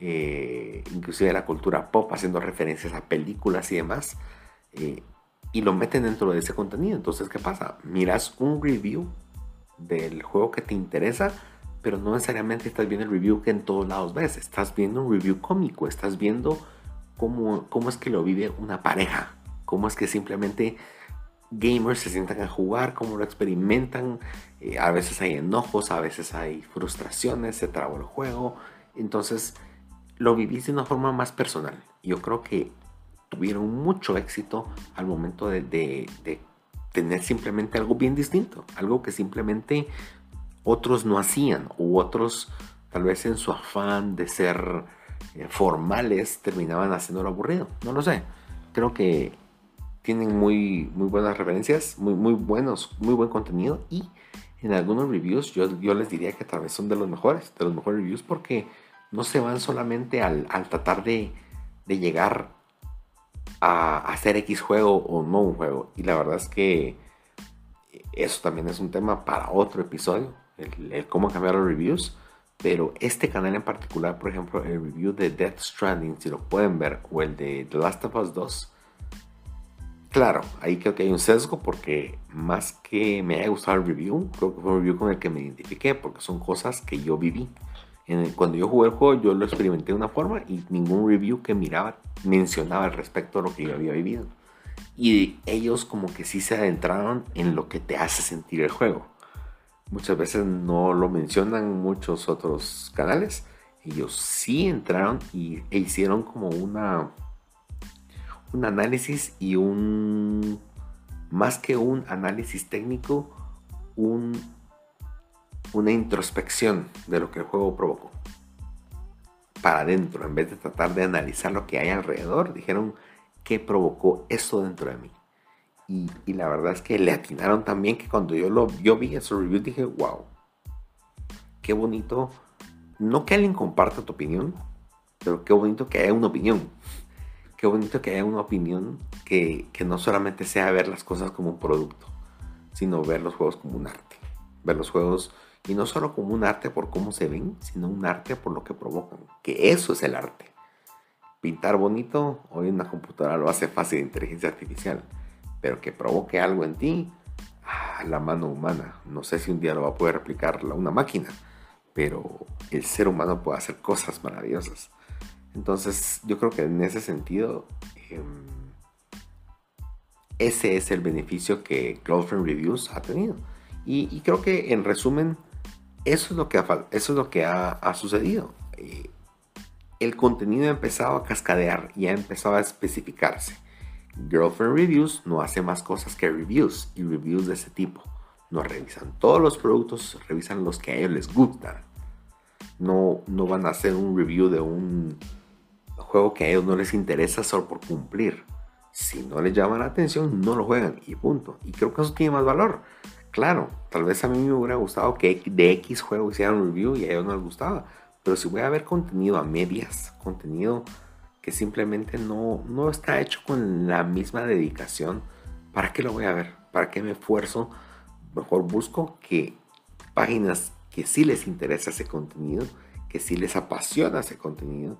eh, inclusive de la cultura pop, haciendo referencias a películas y demás. Eh, y lo meten dentro de ese contenido. Entonces, ¿qué pasa? Miras un review del juego que te interesa, pero no necesariamente estás viendo el review que en todos lados ves. Estás viendo un review cómico, estás viendo cómo, es que lo vive una pareja, cómo es que simplemente gamers se sientan a jugar, cómo lo experimentan. Eh, a veces hay enojos, a veces hay frustraciones, se trabó el juego. Entonces lo vivís de una forma más personal. Yo creo que tuvieron mucho éxito al momento de tener simplemente algo bien distinto, algo que simplemente otros no hacían u otros tal vez en su afán de ser eh, formales terminaban haciéndolo aburrido. No lo sé. Creo que tienen muy, muy buenas referencias, muy, muy buenos, muy buen contenido y en algunos reviews yo, yo les diría que tal vez son de los mejores, de los mejores reviews porque no se van solamente al, al tratar de, de, llegar a hacer X juego o no un juego. Y la verdad es que eso también es un tema para otro episodio, el, cómo cambiar los reviews. Pero este canal en particular, por ejemplo, el review de Death Stranding, si lo pueden ver, o el de The Last of Us 2, claro, ahí creo que hay un sesgo porque más que me haya gustado el review, creo que fue un review con el que me identifiqué porque son cosas que yo viví. cuando yo jugué el juego, yo lo experimenté de una forma y ningún review que miraba mencionaba al respecto de lo que yo había vivido. Y ellos como que sí se adentraron en lo que te hace sentir el juego. Muchas veces no lo mencionan muchos otros canales. Ellos sí entraron y, e hicieron como una un análisis y un más que un análisis técnico, un, una introspección de lo que el juego provocó. Para adentro, en vez de tratar de analizar lo que hay alrededor, dijeron, qué provocó eso dentro de mí. Y, la verdad es que le atinaron también que cuando yo lo yo vi ese review dije, wow, qué bonito. No que alguien comparta tu opinión, pero qué bonito que haya una opinión. Qué bonito que haya una opinión que, que no solamente sea ver las cosas como un producto, sino ver los juegos como un arte. Ver los juegos y no solo como un arte por cómo se ven, sino un arte por lo que provocan. Que eso es el arte pintar bonito, hoy una computadora lo hace fácil de inteligencia artificial, pero que provoque algo en ti, ah, la mano humana. No sé si un día lo va a poder replicar una máquina, pero el ser humano puede hacer cosas maravillosas. Entonces, yo creo que en ese sentido, em, ese es el beneficio que Cloudframe Reviews ha tenido. Y, creo que en resumen, eso es lo que ha, eso es lo que ha, ha sucedido. Eh, el contenido ha empezado a cascadear y ha empezado a especificarse. Girlfriend Reviews no hace más cosas que reviews y reviews de ese tipo. No revisan todos los productos, revisan los que a ellos les gustan. No, no van a hacer un review de un juego que a ellos no les interesa solo por cumplir. Si no les llama la atención, no lo juegan y punto. Y creo que eso tiene más valor. Claro, tal vez a mí me hubiera gustado que de X juego hicieran un review y a ellos no les gustaba. Pero si voy a ver contenido a medias, contenido que simplemente no, no está hecho con la misma dedicación, ¿para qué lo voy a ver? ¿Para qué me esfuerzo? Mejor busco que páginas que sí les interesa ese contenido, que sí les apasiona ese contenido,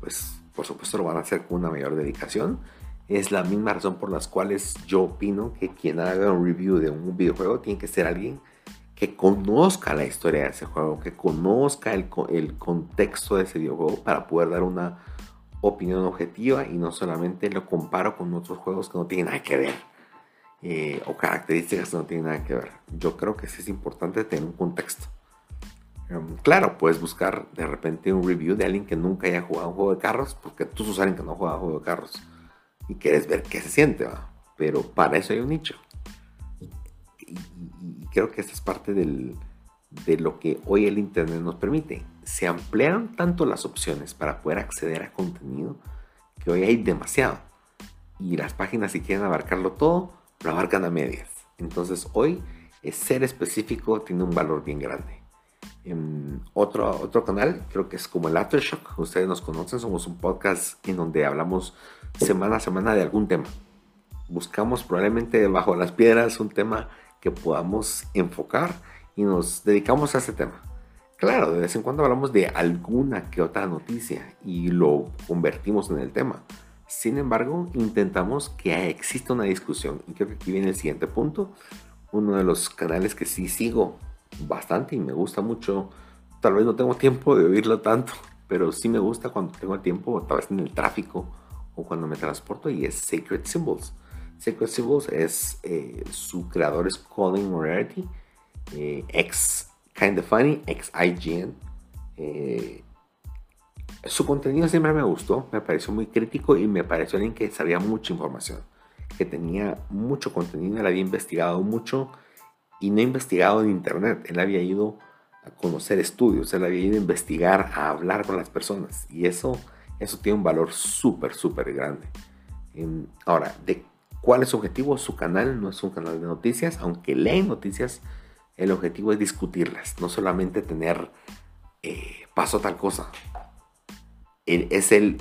pues por supuesto lo van a hacer con una mayor dedicación. Es la misma razón por las cuales yo opino que quien haga un review de un videojuego tiene que ser alguien que conozca la historia de ese juego, que conozca el, el, contexto de ese videojuego para poder dar una opinión objetiva y no solamente lo comparo con otros juegos que no tienen nada que ver eh, o características que no tienen nada que ver. Yo creo que sí es importante tener un contexto. Em, claro, puedes buscar de repente un review de alguien que nunca haya jugado un juego de carros, porque tú sos alguien que no jugado un juego de carros y quieres ver qué se siente, ¿va? pero para eso hay un nicho y, creo que esta es parte del, de lo que hoy el Internet nos permite. Se ampliaron tanto las opciones para poder acceder a contenido que hoy hay demasiado. Y las páginas si quieren abarcarlo todo, lo abarcan a medias. Entonces hoy ser específico tiene un valor bien grande. En otro, otro canal, creo que es como el Aftershock, ustedes nos conocen, somos un podcast en donde hablamos semana a semana de algún tema. Buscamos probablemente bajo las piedras un tema que podamos enfocar y nos dedicamos a ese tema. Claro, de vez en cuando hablamos de alguna que otra noticia y lo convertimos en el tema. Sin embargo, intentamos que exista una discusión y creo que aquí viene el siguiente punto. Uno de los canales que sí sigo bastante y me gusta mucho, tal vez no tengo tiempo de oírlo tanto, pero sí me gusta cuando tengo tiempo, tal vez en el tráfico o cuando me transporto y es Sacred Symbols. Sacred Symbols es eh, su creador es Colin Moriarty, eh, ex Kinda Funny, ex IGN. Eh, su contenido siempre me gustó, me pareció muy crítico y me pareció alguien que sabía mucha información, que tenía mucho contenido, él había investigado mucho y no investigado en internet, él había ido a conocer estudios, él había ido a investigar, a hablar con las personas y eso, eso tiene un valor súper, súper grande. Em, ahora, de ¿Cuál es su objetivo? Su canal no es un canal de noticias, aunque leen noticias, el objetivo es discutirlas, no solamente tener eh, paso tal cosa. Es el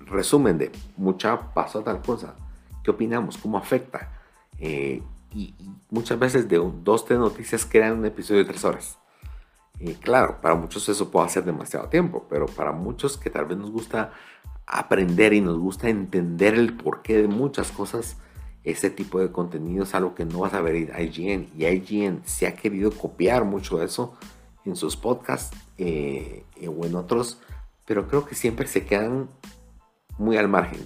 resumen de mucha pasó tal cosa. ¿Qué opinamos? ¿Cómo afecta? Eh, y, muchas veces de un, dos, tres noticias crean un episodio de tres horas. Y claro, para muchos eso puede ser demasiado tiempo, pero para muchos que tal vez nos gusta aprender y nos gusta entender el porqué de muchas cosas, ese tipo de contenido es algo que no vas a ver en IGN. Y IGN se ha querido copiar mucho eso en sus podcasts eh, o en otros, pero creo que siempre se quedan muy al margen.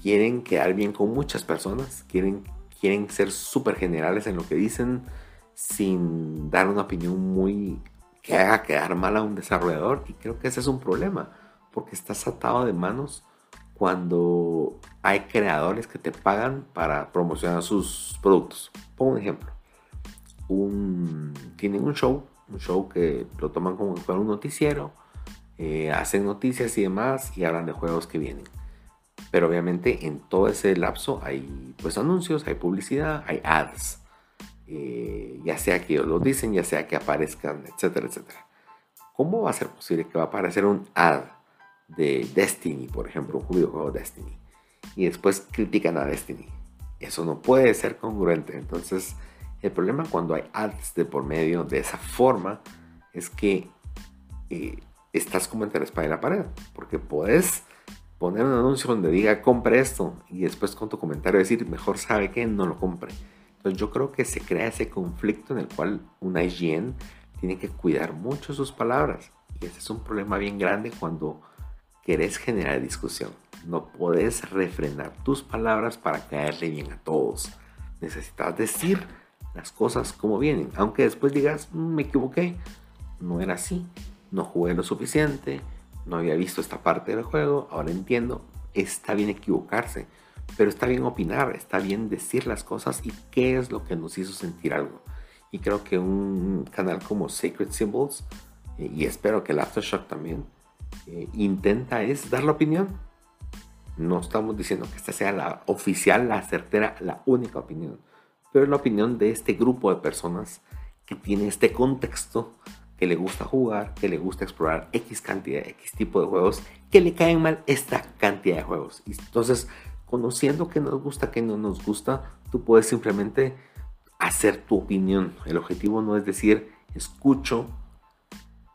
Quieren quedar bien con muchas personas, quieren, quieren ser súper generales en lo que dicen sin dar una opinión muy que haga quedar mal a un desarrollador. Y creo que ese es un problema, porque estás atado de manos cuando hay creadores que te pagan para promocionar sus productos. Pongo un ejemplo. Un, tienen un show, un show que lo toman como un noticiero, eh, hacen noticias y demás y hablan de juegos que vienen. Pero obviamente en todo ese lapso hay pues anuncios, hay publicidad, hay ads. Eh, ya sea que lo dicen, ya sea que aparezcan, etcétera, etcétera. ¿Cómo va a ser posible que va a aparecer un ad de Destiny, por ejemplo, un videojuego Destiny, y después critican a Destiny? Eso no puede ser congruente. Entonces, el problema cuando hay ads de por medio de esa forma es que eh, estás como entre la espalda y la pared, porque puedes poner un anuncio donde diga compre esto y después con tu comentario decir mejor sabe que no lo compre. Entonces yo creo que se crea ese conflicto en el cual una IGN tiene que cuidar mucho sus palabras. Y ese es un problema bien grande cuando querés generar discusión. No puedes refrenar tus palabras para caerle bien a todos. Necesitas decir las cosas como vienen. Aunque después digas, mm, me equivoqué, no era así, no jugué lo suficiente, no había visto esta parte del juego, ahora entiendo. Está bien equivocarse pero está bien opinar, está bien decir las cosas y qué es lo que nos hizo sentir algo. Y creo que un canal como Sacred Symbols, eh, y espero que el Aftershock también, eh, intenta es dar la opinión. No estamos diciendo que esta sea la oficial, la certera, la única opinión, pero es la opinión de este grupo de personas que tiene este contexto, que le gusta jugar, que le gusta explorar X cantidad, X tipo de juegos, que le caen mal esta cantidad de juegos. Entonces conociendo qué nos gusta, qué no nos gusta, tú puedes simplemente hacer tu opinión. El objetivo no es decir, escucho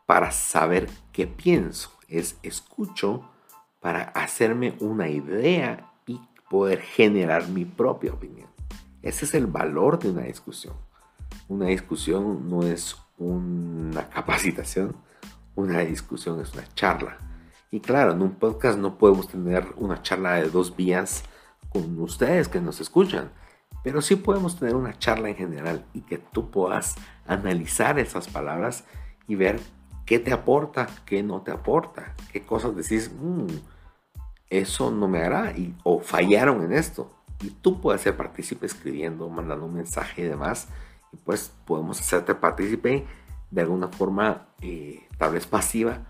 para saber qué pienso, es escucho para hacerme una idea y poder generar mi propia opinión. Ese es el valor de una discusión. Una discusión no es una capacitación, una discusión es una charla. Y claro, en un podcast no podemos tener una charla de dos vías con ustedes que nos escuchan, pero sí podemos tener una charla en general y que tú puedas analizar esas palabras y ver qué te aporta, qué no te aporta, qué cosas decís, mm, eso no me hará y, o fallaron en esto. Y tú puedes ser partícipe escribiendo, mandando un mensaje y demás. Y pues podemos hacerte partícipe de alguna forma, eh, tal vez pasiva,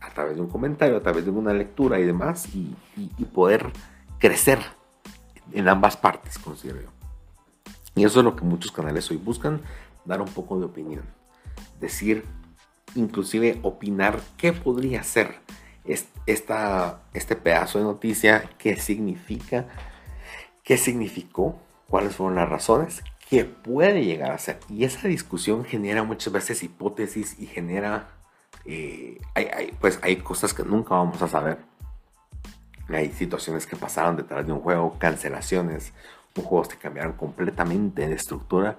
a través de un comentario, a través de una lectura y demás, y, poder crecer en ambas partes, considero yo. Y eso es lo que muchos canales hoy buscan, dar un poco de opinión. Decir, inclusive opinar qué podría ser esta, este pedazo de noticia, qué significa, qué significó, cuáles fueron las razones, qué puede llegar a ser. Y esa discusión genera muchas veces hipótesis y genera eh, pues hay cosas que nunca vamos a saber. Hay situaciones que pasaron detrás de un juego, cancelaciones, juegos que cambiaron completamente de estructura.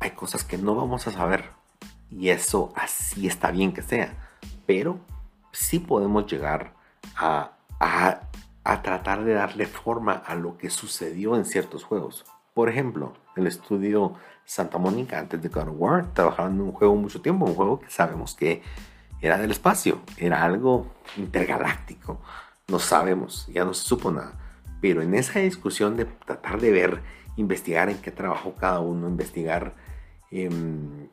Hay cosas que no vamos a saber. Y eso así está bien que sea. Pero sí podemos llegar a, a, a tratar de darle forma a lo que sucedió en ciertos juegos. Por ejemplo, el estudio Santa Mónica antes de God of War trabajaban en un juego mucho tiempo, un juego que sabemos que era del espacio, era algo intergaláctico, no sabemos, ya no se supo nada. Pero en esa discusión de tratar de ver, investigar en qué trabajó cada uno, investigar, em,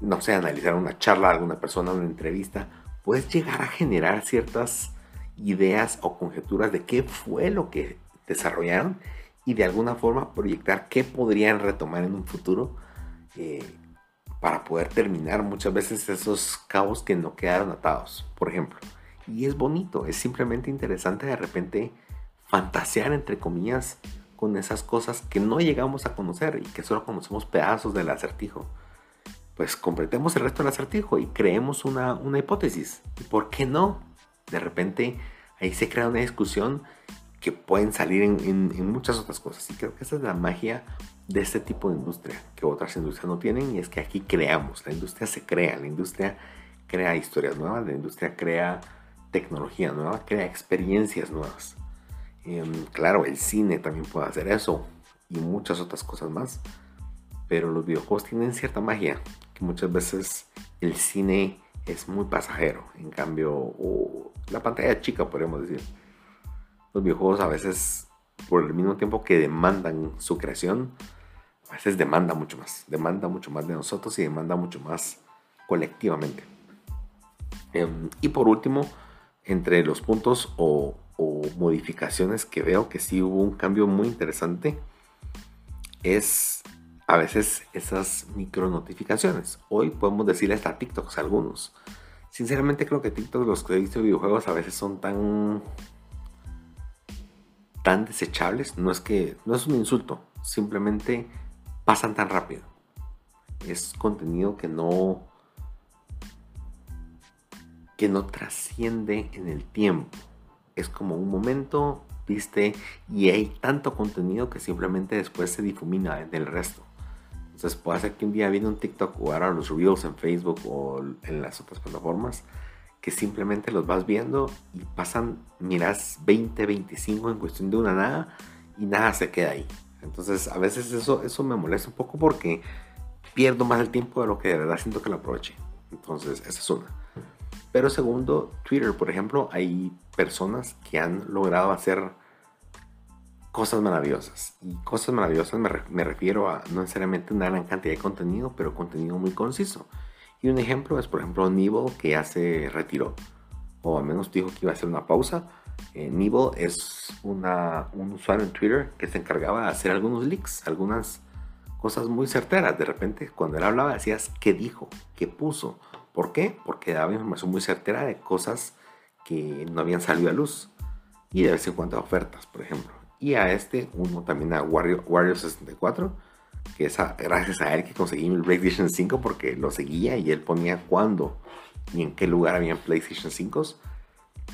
no sé, analizar una charla alguna persona, una entrevista, puedes llegar a generar ciertas ideas o conjeturas de qué fue lo que desarrollaron y de alguna forma proyectar qué podrían retomar en un futuro eh, para poder terminar muchas veces esos cabos que no quedaron atados. Por ejemplo, Y es bonito, es simplemente interesante de repente fantasear, entre comillas, con esas cosas que no llegamos a conocer y que solo conocemos pedazos del acertijo. Pues completemos el resto del acertijo y creemos una, una hipótesis. ¿Y por qué no? De repente ahí se crea una discusión que pueden salir en, en, muchas otras cosas. Y creo que esa es la magia de este tipo de industria que otras industrias no tienen y es que aquí creamos, la industria se crea, la industria crea historias nuevas, la industria crea tecnología nueva, crea experiencias nuevas. Em, claro, el cine también puede hacer eso y muchas otras cosas más, pero los videojuegos tienen cierta magia muchas veces el cine es muy pasajero, en cambio, la pantalla chica podríamos decir. Los videojuegos a veces, por el mismo tiempo que demandan su creación, a veces demanda mucho más, demanda mucho más de nosotros y demanda mucho más colectivamente. Em, y por último, entre los puntos o, modificaciones que veo que sí hubo un cambio muy interesante, es a veces esas micro notificaciones. Hoy podemos decirle hasta TikToks algunos. Sinceramente creo que TikTok, los que he visto videojuegos a veces son tan tan desechables. No es que no es un insulto, simplemente pasan tan rápido. Es contenido que no que no trasciende en el tiempo. Es como un momento, viste, y hay tanto contenido que simplemente después se difumina en el resto. Entonces puede ser que un día viene un TikTok o ahora los Reels en Facebook o en las otras plataformas que simplemente los vas viendo y pasan, miras 20, 25 en cuestión de una nada y nada se queda ahí. Entonces a veces eso, eso me molesta un poco porque pierdo más el tiempo de lo que de verdad siento que lo aproveche. Entonces esa es una. Pero segundo, Twitter, por ejemplo, hay personas que han logrado hacer cosas maravillosas. Y cosas maravillosas me, refiero a no necesariamente una gran cantidad de contenido, pero contenido muy conciso. Y un ejemplo es, por ejemplo, Nibble, que ya se retiró, o al menos dijo que iba a hacer una pausa. Eh, Nibble es una, un usuario en Twitter que se encargaba de hacer algunos leaks, algunas cosas muy certeras. De repente, cuando él hablaba, decías qué dijo, qué puso. ¿Por qué? Porque daba información muy certera de cosas que no habían salido a luz. Y de vez en cuando ofertas, por ejemplo. Y a este, uno también a Wario, 64, que es gracias a él que conseguí mi PlayStation 5 porque lo seguía y él ponía cuándo y en qué lugar había PlayStation 5.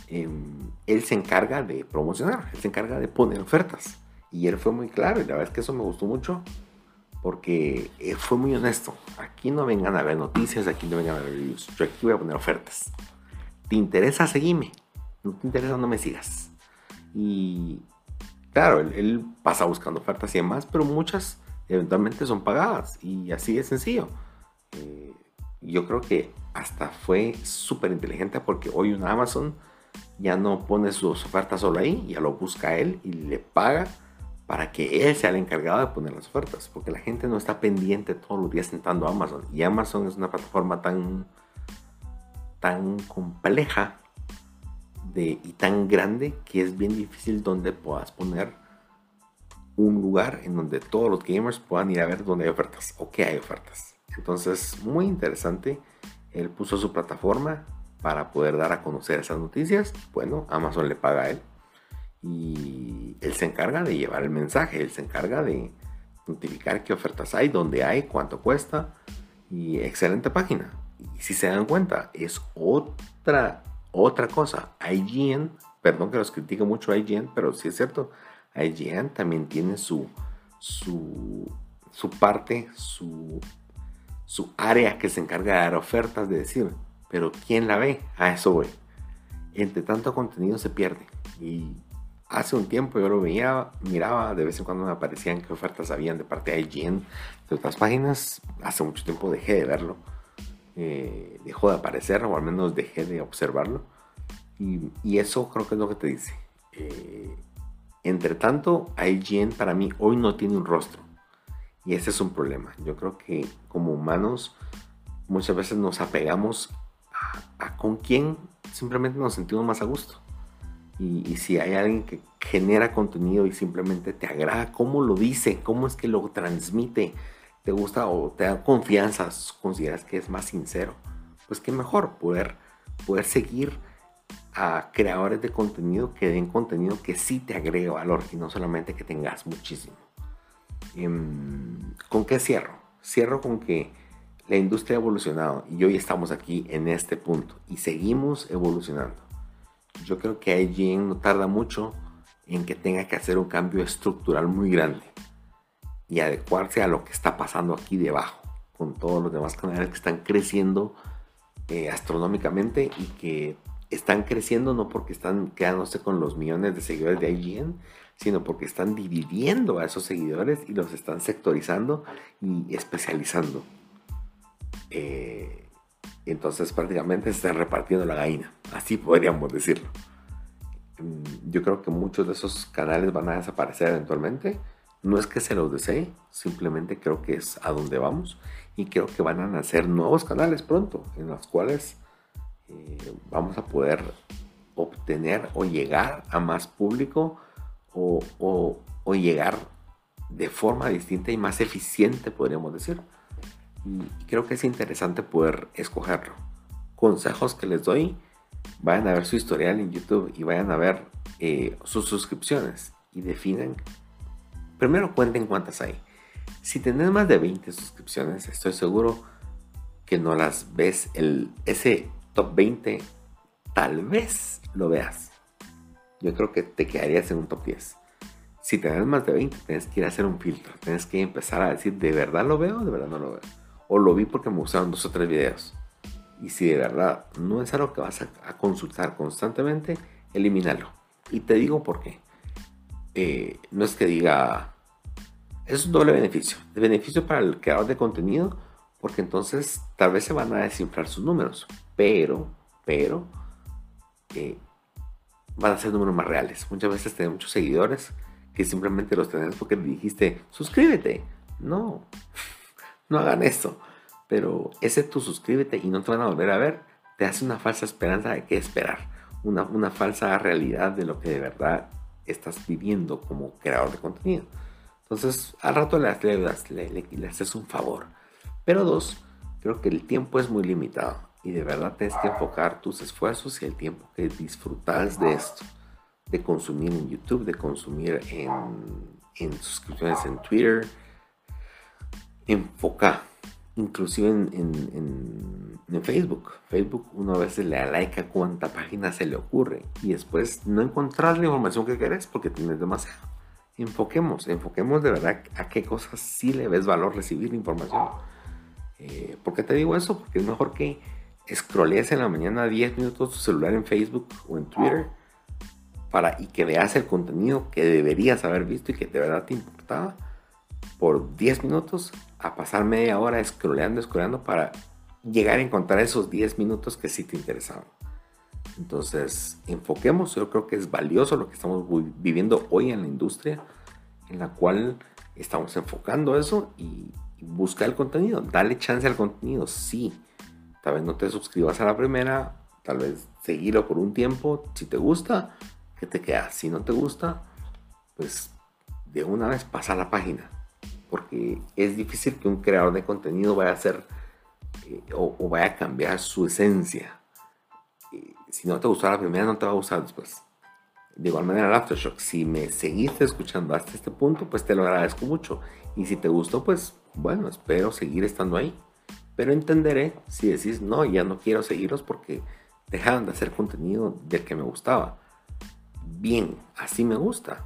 Em, él se encarga de promocionar, él se encarga de poner ofertas. Y él fue muy claro y la verdad es que eso me gustó mucho porque eh, fue muy honesto. Aquí no vengan a ver noticias, aquí no vengan a ver reviews. Yo aquí voy a poner ofertas. ¿Te interesa? Seguime. No te interesa, no me sigas. Y claro, él, pasa buscando ofertas y demás, pero muchas eventualmente son pagadas. Y así de sencillo. Eh, yo creo que hasta fue súper inteligente porque hoy un Amazon ya no pone sus ofertas solo ahí, ya lo busca él y le paga para que él sea el encargado de poner las ofertas, porque la gente no está pendiente todos los días sentando a Amazon. Y Amazon es una plataforma tan, tan compleja de, y tan grande que es bien difícil donde puedas poner un lugar en donde todos los gamers puedan ir a ver dónde hay ofertas o qué hay ofertas. Entonces, muy interesante. Él puso su plataforma para poder dar a conocer esas noticias. Bueno, Amazon le paga a él y él se encarga de llevar el mensaje, él se encarga de notificar qué ofertas hay, dónde hay, cuánto cuesta y excelente página. Y si se dan cuenta, es otra, otra cosa. IGN, perdón que los critique mucho IGN, pero sí es cierto, IGN también tiene su, su, su parte, su, su área que se encarga de dar ofertas, de decir, pero ¿quién la ve? A eso voy. Entre tanto contenido se pierde. Y Hace un tiempo yo lo veía, miraba, de vez en cuando me aparecían qué ofertas habían de parte de IGN, de otras páginas. Hace mucho tiempo dejé de verlo. Eh, dejó de aparecer, o al menos dejé de observarlo. Y, eso creo que es lo que te dice. Eh, entre tanto, IGN para mí hoy no tiene un rostro. Y ese es un problema. Yo creo que como humanos muchas veces nos apegamos a con quién simplemente nos sentimos más a gusto. Y, si hay alguien que genera contenido y simplemente te agrada cómo lo dice, cómo es que lo transmite, te gusta o te da confianza, consideras que es más sincero, pues qué mejor poder, poder seguir a creadores de contenido que den contenido que sí te agregue valor y no solamente que tengas muchísimo. Em, ¿Con qué cierro? Cierro con que la industria ha evolucionado y hoy estamos aquí en este punto y seguimos evolucionando. Yo creo que IGN no tarda mucho en que tenga que hacer un cambio estructural muy grande y adecuarse a lo que está pasando aquí debajo, con todos los demás canales que están creciendo eh, astronómicamente y que están creciendo no porque están quedándose con los millones de seguidores de IGN, sino porque están dividiendo a esos seguidores y los están sectorizando y especializando. Eh, entonces prácticamente se están repartiendo la gallina, así podríamos decirlo. Mm, yo creo que muchos de esos canales van a desaparecer eventualmente. No es que se los desee, simplemente creo que es a donde vamos y creo que van a nacer nuevos canales pronto en los cuales eh, vamos a poder obtener o llegar a más público o, llegar de forma distinta y más eficiente, podríamos decir. Y creo que es interesante poder escogerlo. Consejos que les doy, vayan a ver su historial en YouTube y vayan a ver eh, sus suscripciones y definen, primero cuenten cuántas hay. Si tenés más de 20 suscripciones, estoy seguro que no las ves el, ese top 20, tal vez lo veas. Yo creo que te quedarías en un top 10. Si tenés más de 20, tienes que ir a hacer un filtro. Tienes que empezar a decir, ¿de verdad lo veo o de verdad no lo veo? O lo vi porque me gustaron dos o tres videos. Y si de verdad no es algo que vas a, consultar constantemente, elimínalo. Y te digo por qué. Eh, no es que diga, es un doble beneficio. El beneficio para el creador de contenido, porque entonces tal vez se van a desinflar sus números pero, pero, eh, van a ser números más reales. Muchas veces tenemos muchos seguidores que simplemente los tenemos porque dijiste, suscríbete. No, no hagan eso. Pero ese tú suscríbete y no te van a volver a ver, te hace una falsa esperanza de qué esperar. Una, una falsa realidad de lo que de verdad estás viviendo como creador de contenido. Entonces, al rato le, le, le, le haces un favor. Pero dos, creo que el tiempo es muy limitado y de verdad tienes que enfocar tus esfuerzos y el tiempo que disfrutas de esto, de consumir en YouTube, de consumir en, suscripciones en Twitter. Enfoca, inclusive en, Facebook. Facebook uno a veces le da like a cuánta página se le ocurre y después no encontrar la información que querés porque tienes demasiado. Enfoquemos, enfoquemos de verdad a qué cosas sí le ves valor recibir información. Eh, ¿Por qué te digo eso? Porque es mejor que scrollees en la mañana 10 minutos tu celular en Facebook o en Twitter para, y que veas el contenido que deberías haber visto y que de verdad te importaba por 10 minutos a pasar media hora scrolleando, scrolleando para llegar a encontrar esos 10 minutos que sí te interesaban. Entonces, enfoquemos, yo creo que es valioso lo que estamos viviendo hoy en la industria, en la cual estamos enfocando eso y, busca el contenido, dale chance al contenido, sí Tal vez no te suscribas a la primera, tal vez seguirlo por un tiempo. Si te gusta, que te quedas. Si no te gusta, pues de una vez pasa a la página. Porque es difícil que un creador de contenido vaya a hacer eh, o, vaya a cambiar su esencia. Si no te gustó la primera, no te va a gustar después. De igual manera, el Aftershock, si me seguiste escuchando hasta este punto, pues te lo agradezco mucho. Y si te gustó, pues bueno, espero seguir estando ahí. Pero entenderé si decís, no, ya no quiero seguirlos porque dejaron de hacer contenido del que me gustaba. Bien, así me gusta.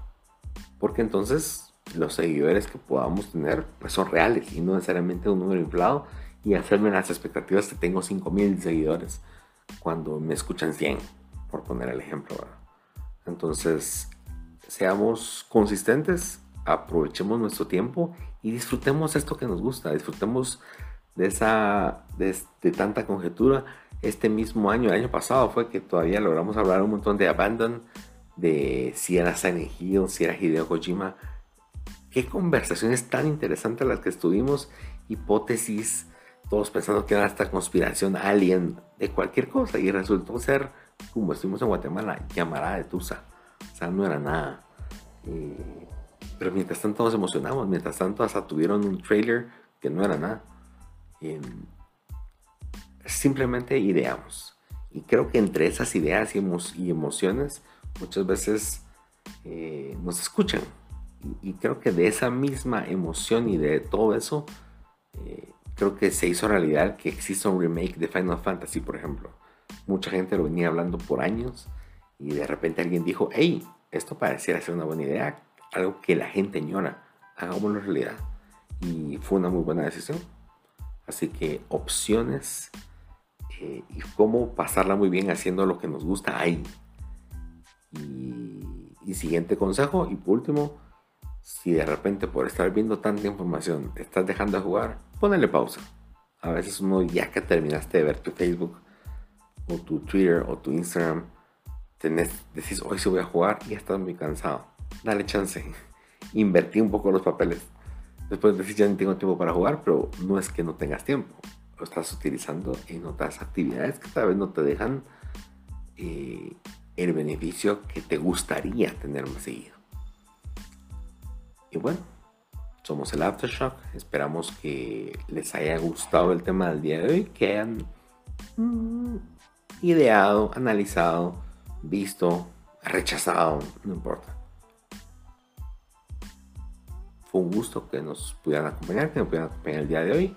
Porque entonces los seguidores que podamos tener pues son reales y no necesariamente un número inflado y hacerme las expectativas que tengo 5000 seguidores cuando me escuchan 100, por poner el ejemplo. Entonces, seamos consistentes, aprovechemos nuestro tiempo y disfrutemos esto que nos gusta, disfrutemos de esa de, tanta conjetura. Este mismo año, el año pasado, fue que todavía logramos hablar un montón de Abandon, de si era Silent Hill, si era Hideo Kojima. Qué conversaciones tan interesantes las que estuvimos, hipótesis, todos pensando que era esta conspiración alien de cualquier cosa, y resultó ser, como estuvimos en Guatemala, llamará de Tusa. O sea, no era nada. Eh, pero mientras tanto nos emocionamos, mientras tanto hasta tuvieron un trailer que no era nada simplemente ideamos. Y creo que entre esas ideas y, emociones muchas veces eh, nos escuchan. Y, creo que de esa misma emoción y de todo eso, eh, creo que se hizo realidad que exista un remake de Final Fantasy, por ejemplo. Mucha gente lo venía hablando por años y de repente alguien dijo, hey, esto pareciera ser una buena idea, algo que la gente añora, hagámoslo realidad. Y fue una muy buena decisión. Así que opciones eh, y cómo pasarla muy bien haciendo lo que nos gusta ahí. Y, siguiente consejo, y por último, si de repente por estar viendo tanta información estás dejando de jugar, ponele pausa. A veces uno ya que terminaste de ver tu Facebook o tu Twitter o tu Instagram, tenés, decís, hoy sí voy a jugar y ya estás muy cansado. Dale chance. Invertí un poco los papeles. Después decís, ya no tengo tiempo para jugar, pero no es que no tengas tiempo lo estás utilizando en otras actividades que tal vez no te dejan eh, el beneficio que te gustaría tener más seguido. Y bueno, somos el Aftershock. Esperamos que les haya gustado el tema del día de hoy, que hayan mm, ideado, analizado, visto, rechazado, no importa. Fue un gusto que nos pudieran acompañar, que nos pudieran acompañar el día de hoy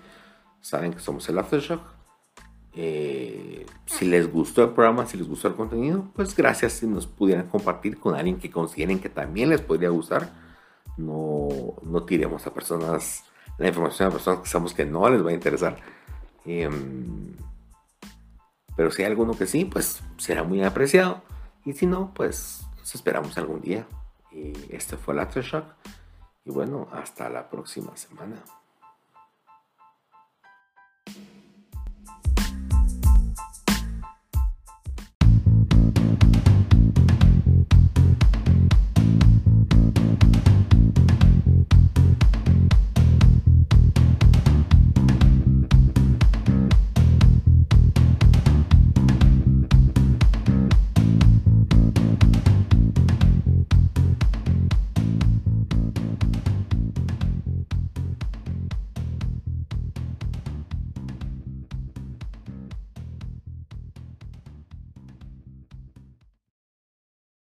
saben que somos el Aftershock. Eh, si les gustó el programa, si les gustó el contenido, pues gracias si nos pudieran compartir con alguien que consideren que también les podría gustar. No, no tiremos a personas la información a personas que sabemos que no les va a interesar. Em, pero si hay alguno que sí, pues será muy apreciado. Y si no, pues nos esperamos algún día. este fue el Aftershock. Y bueno, hasta la próxima semana.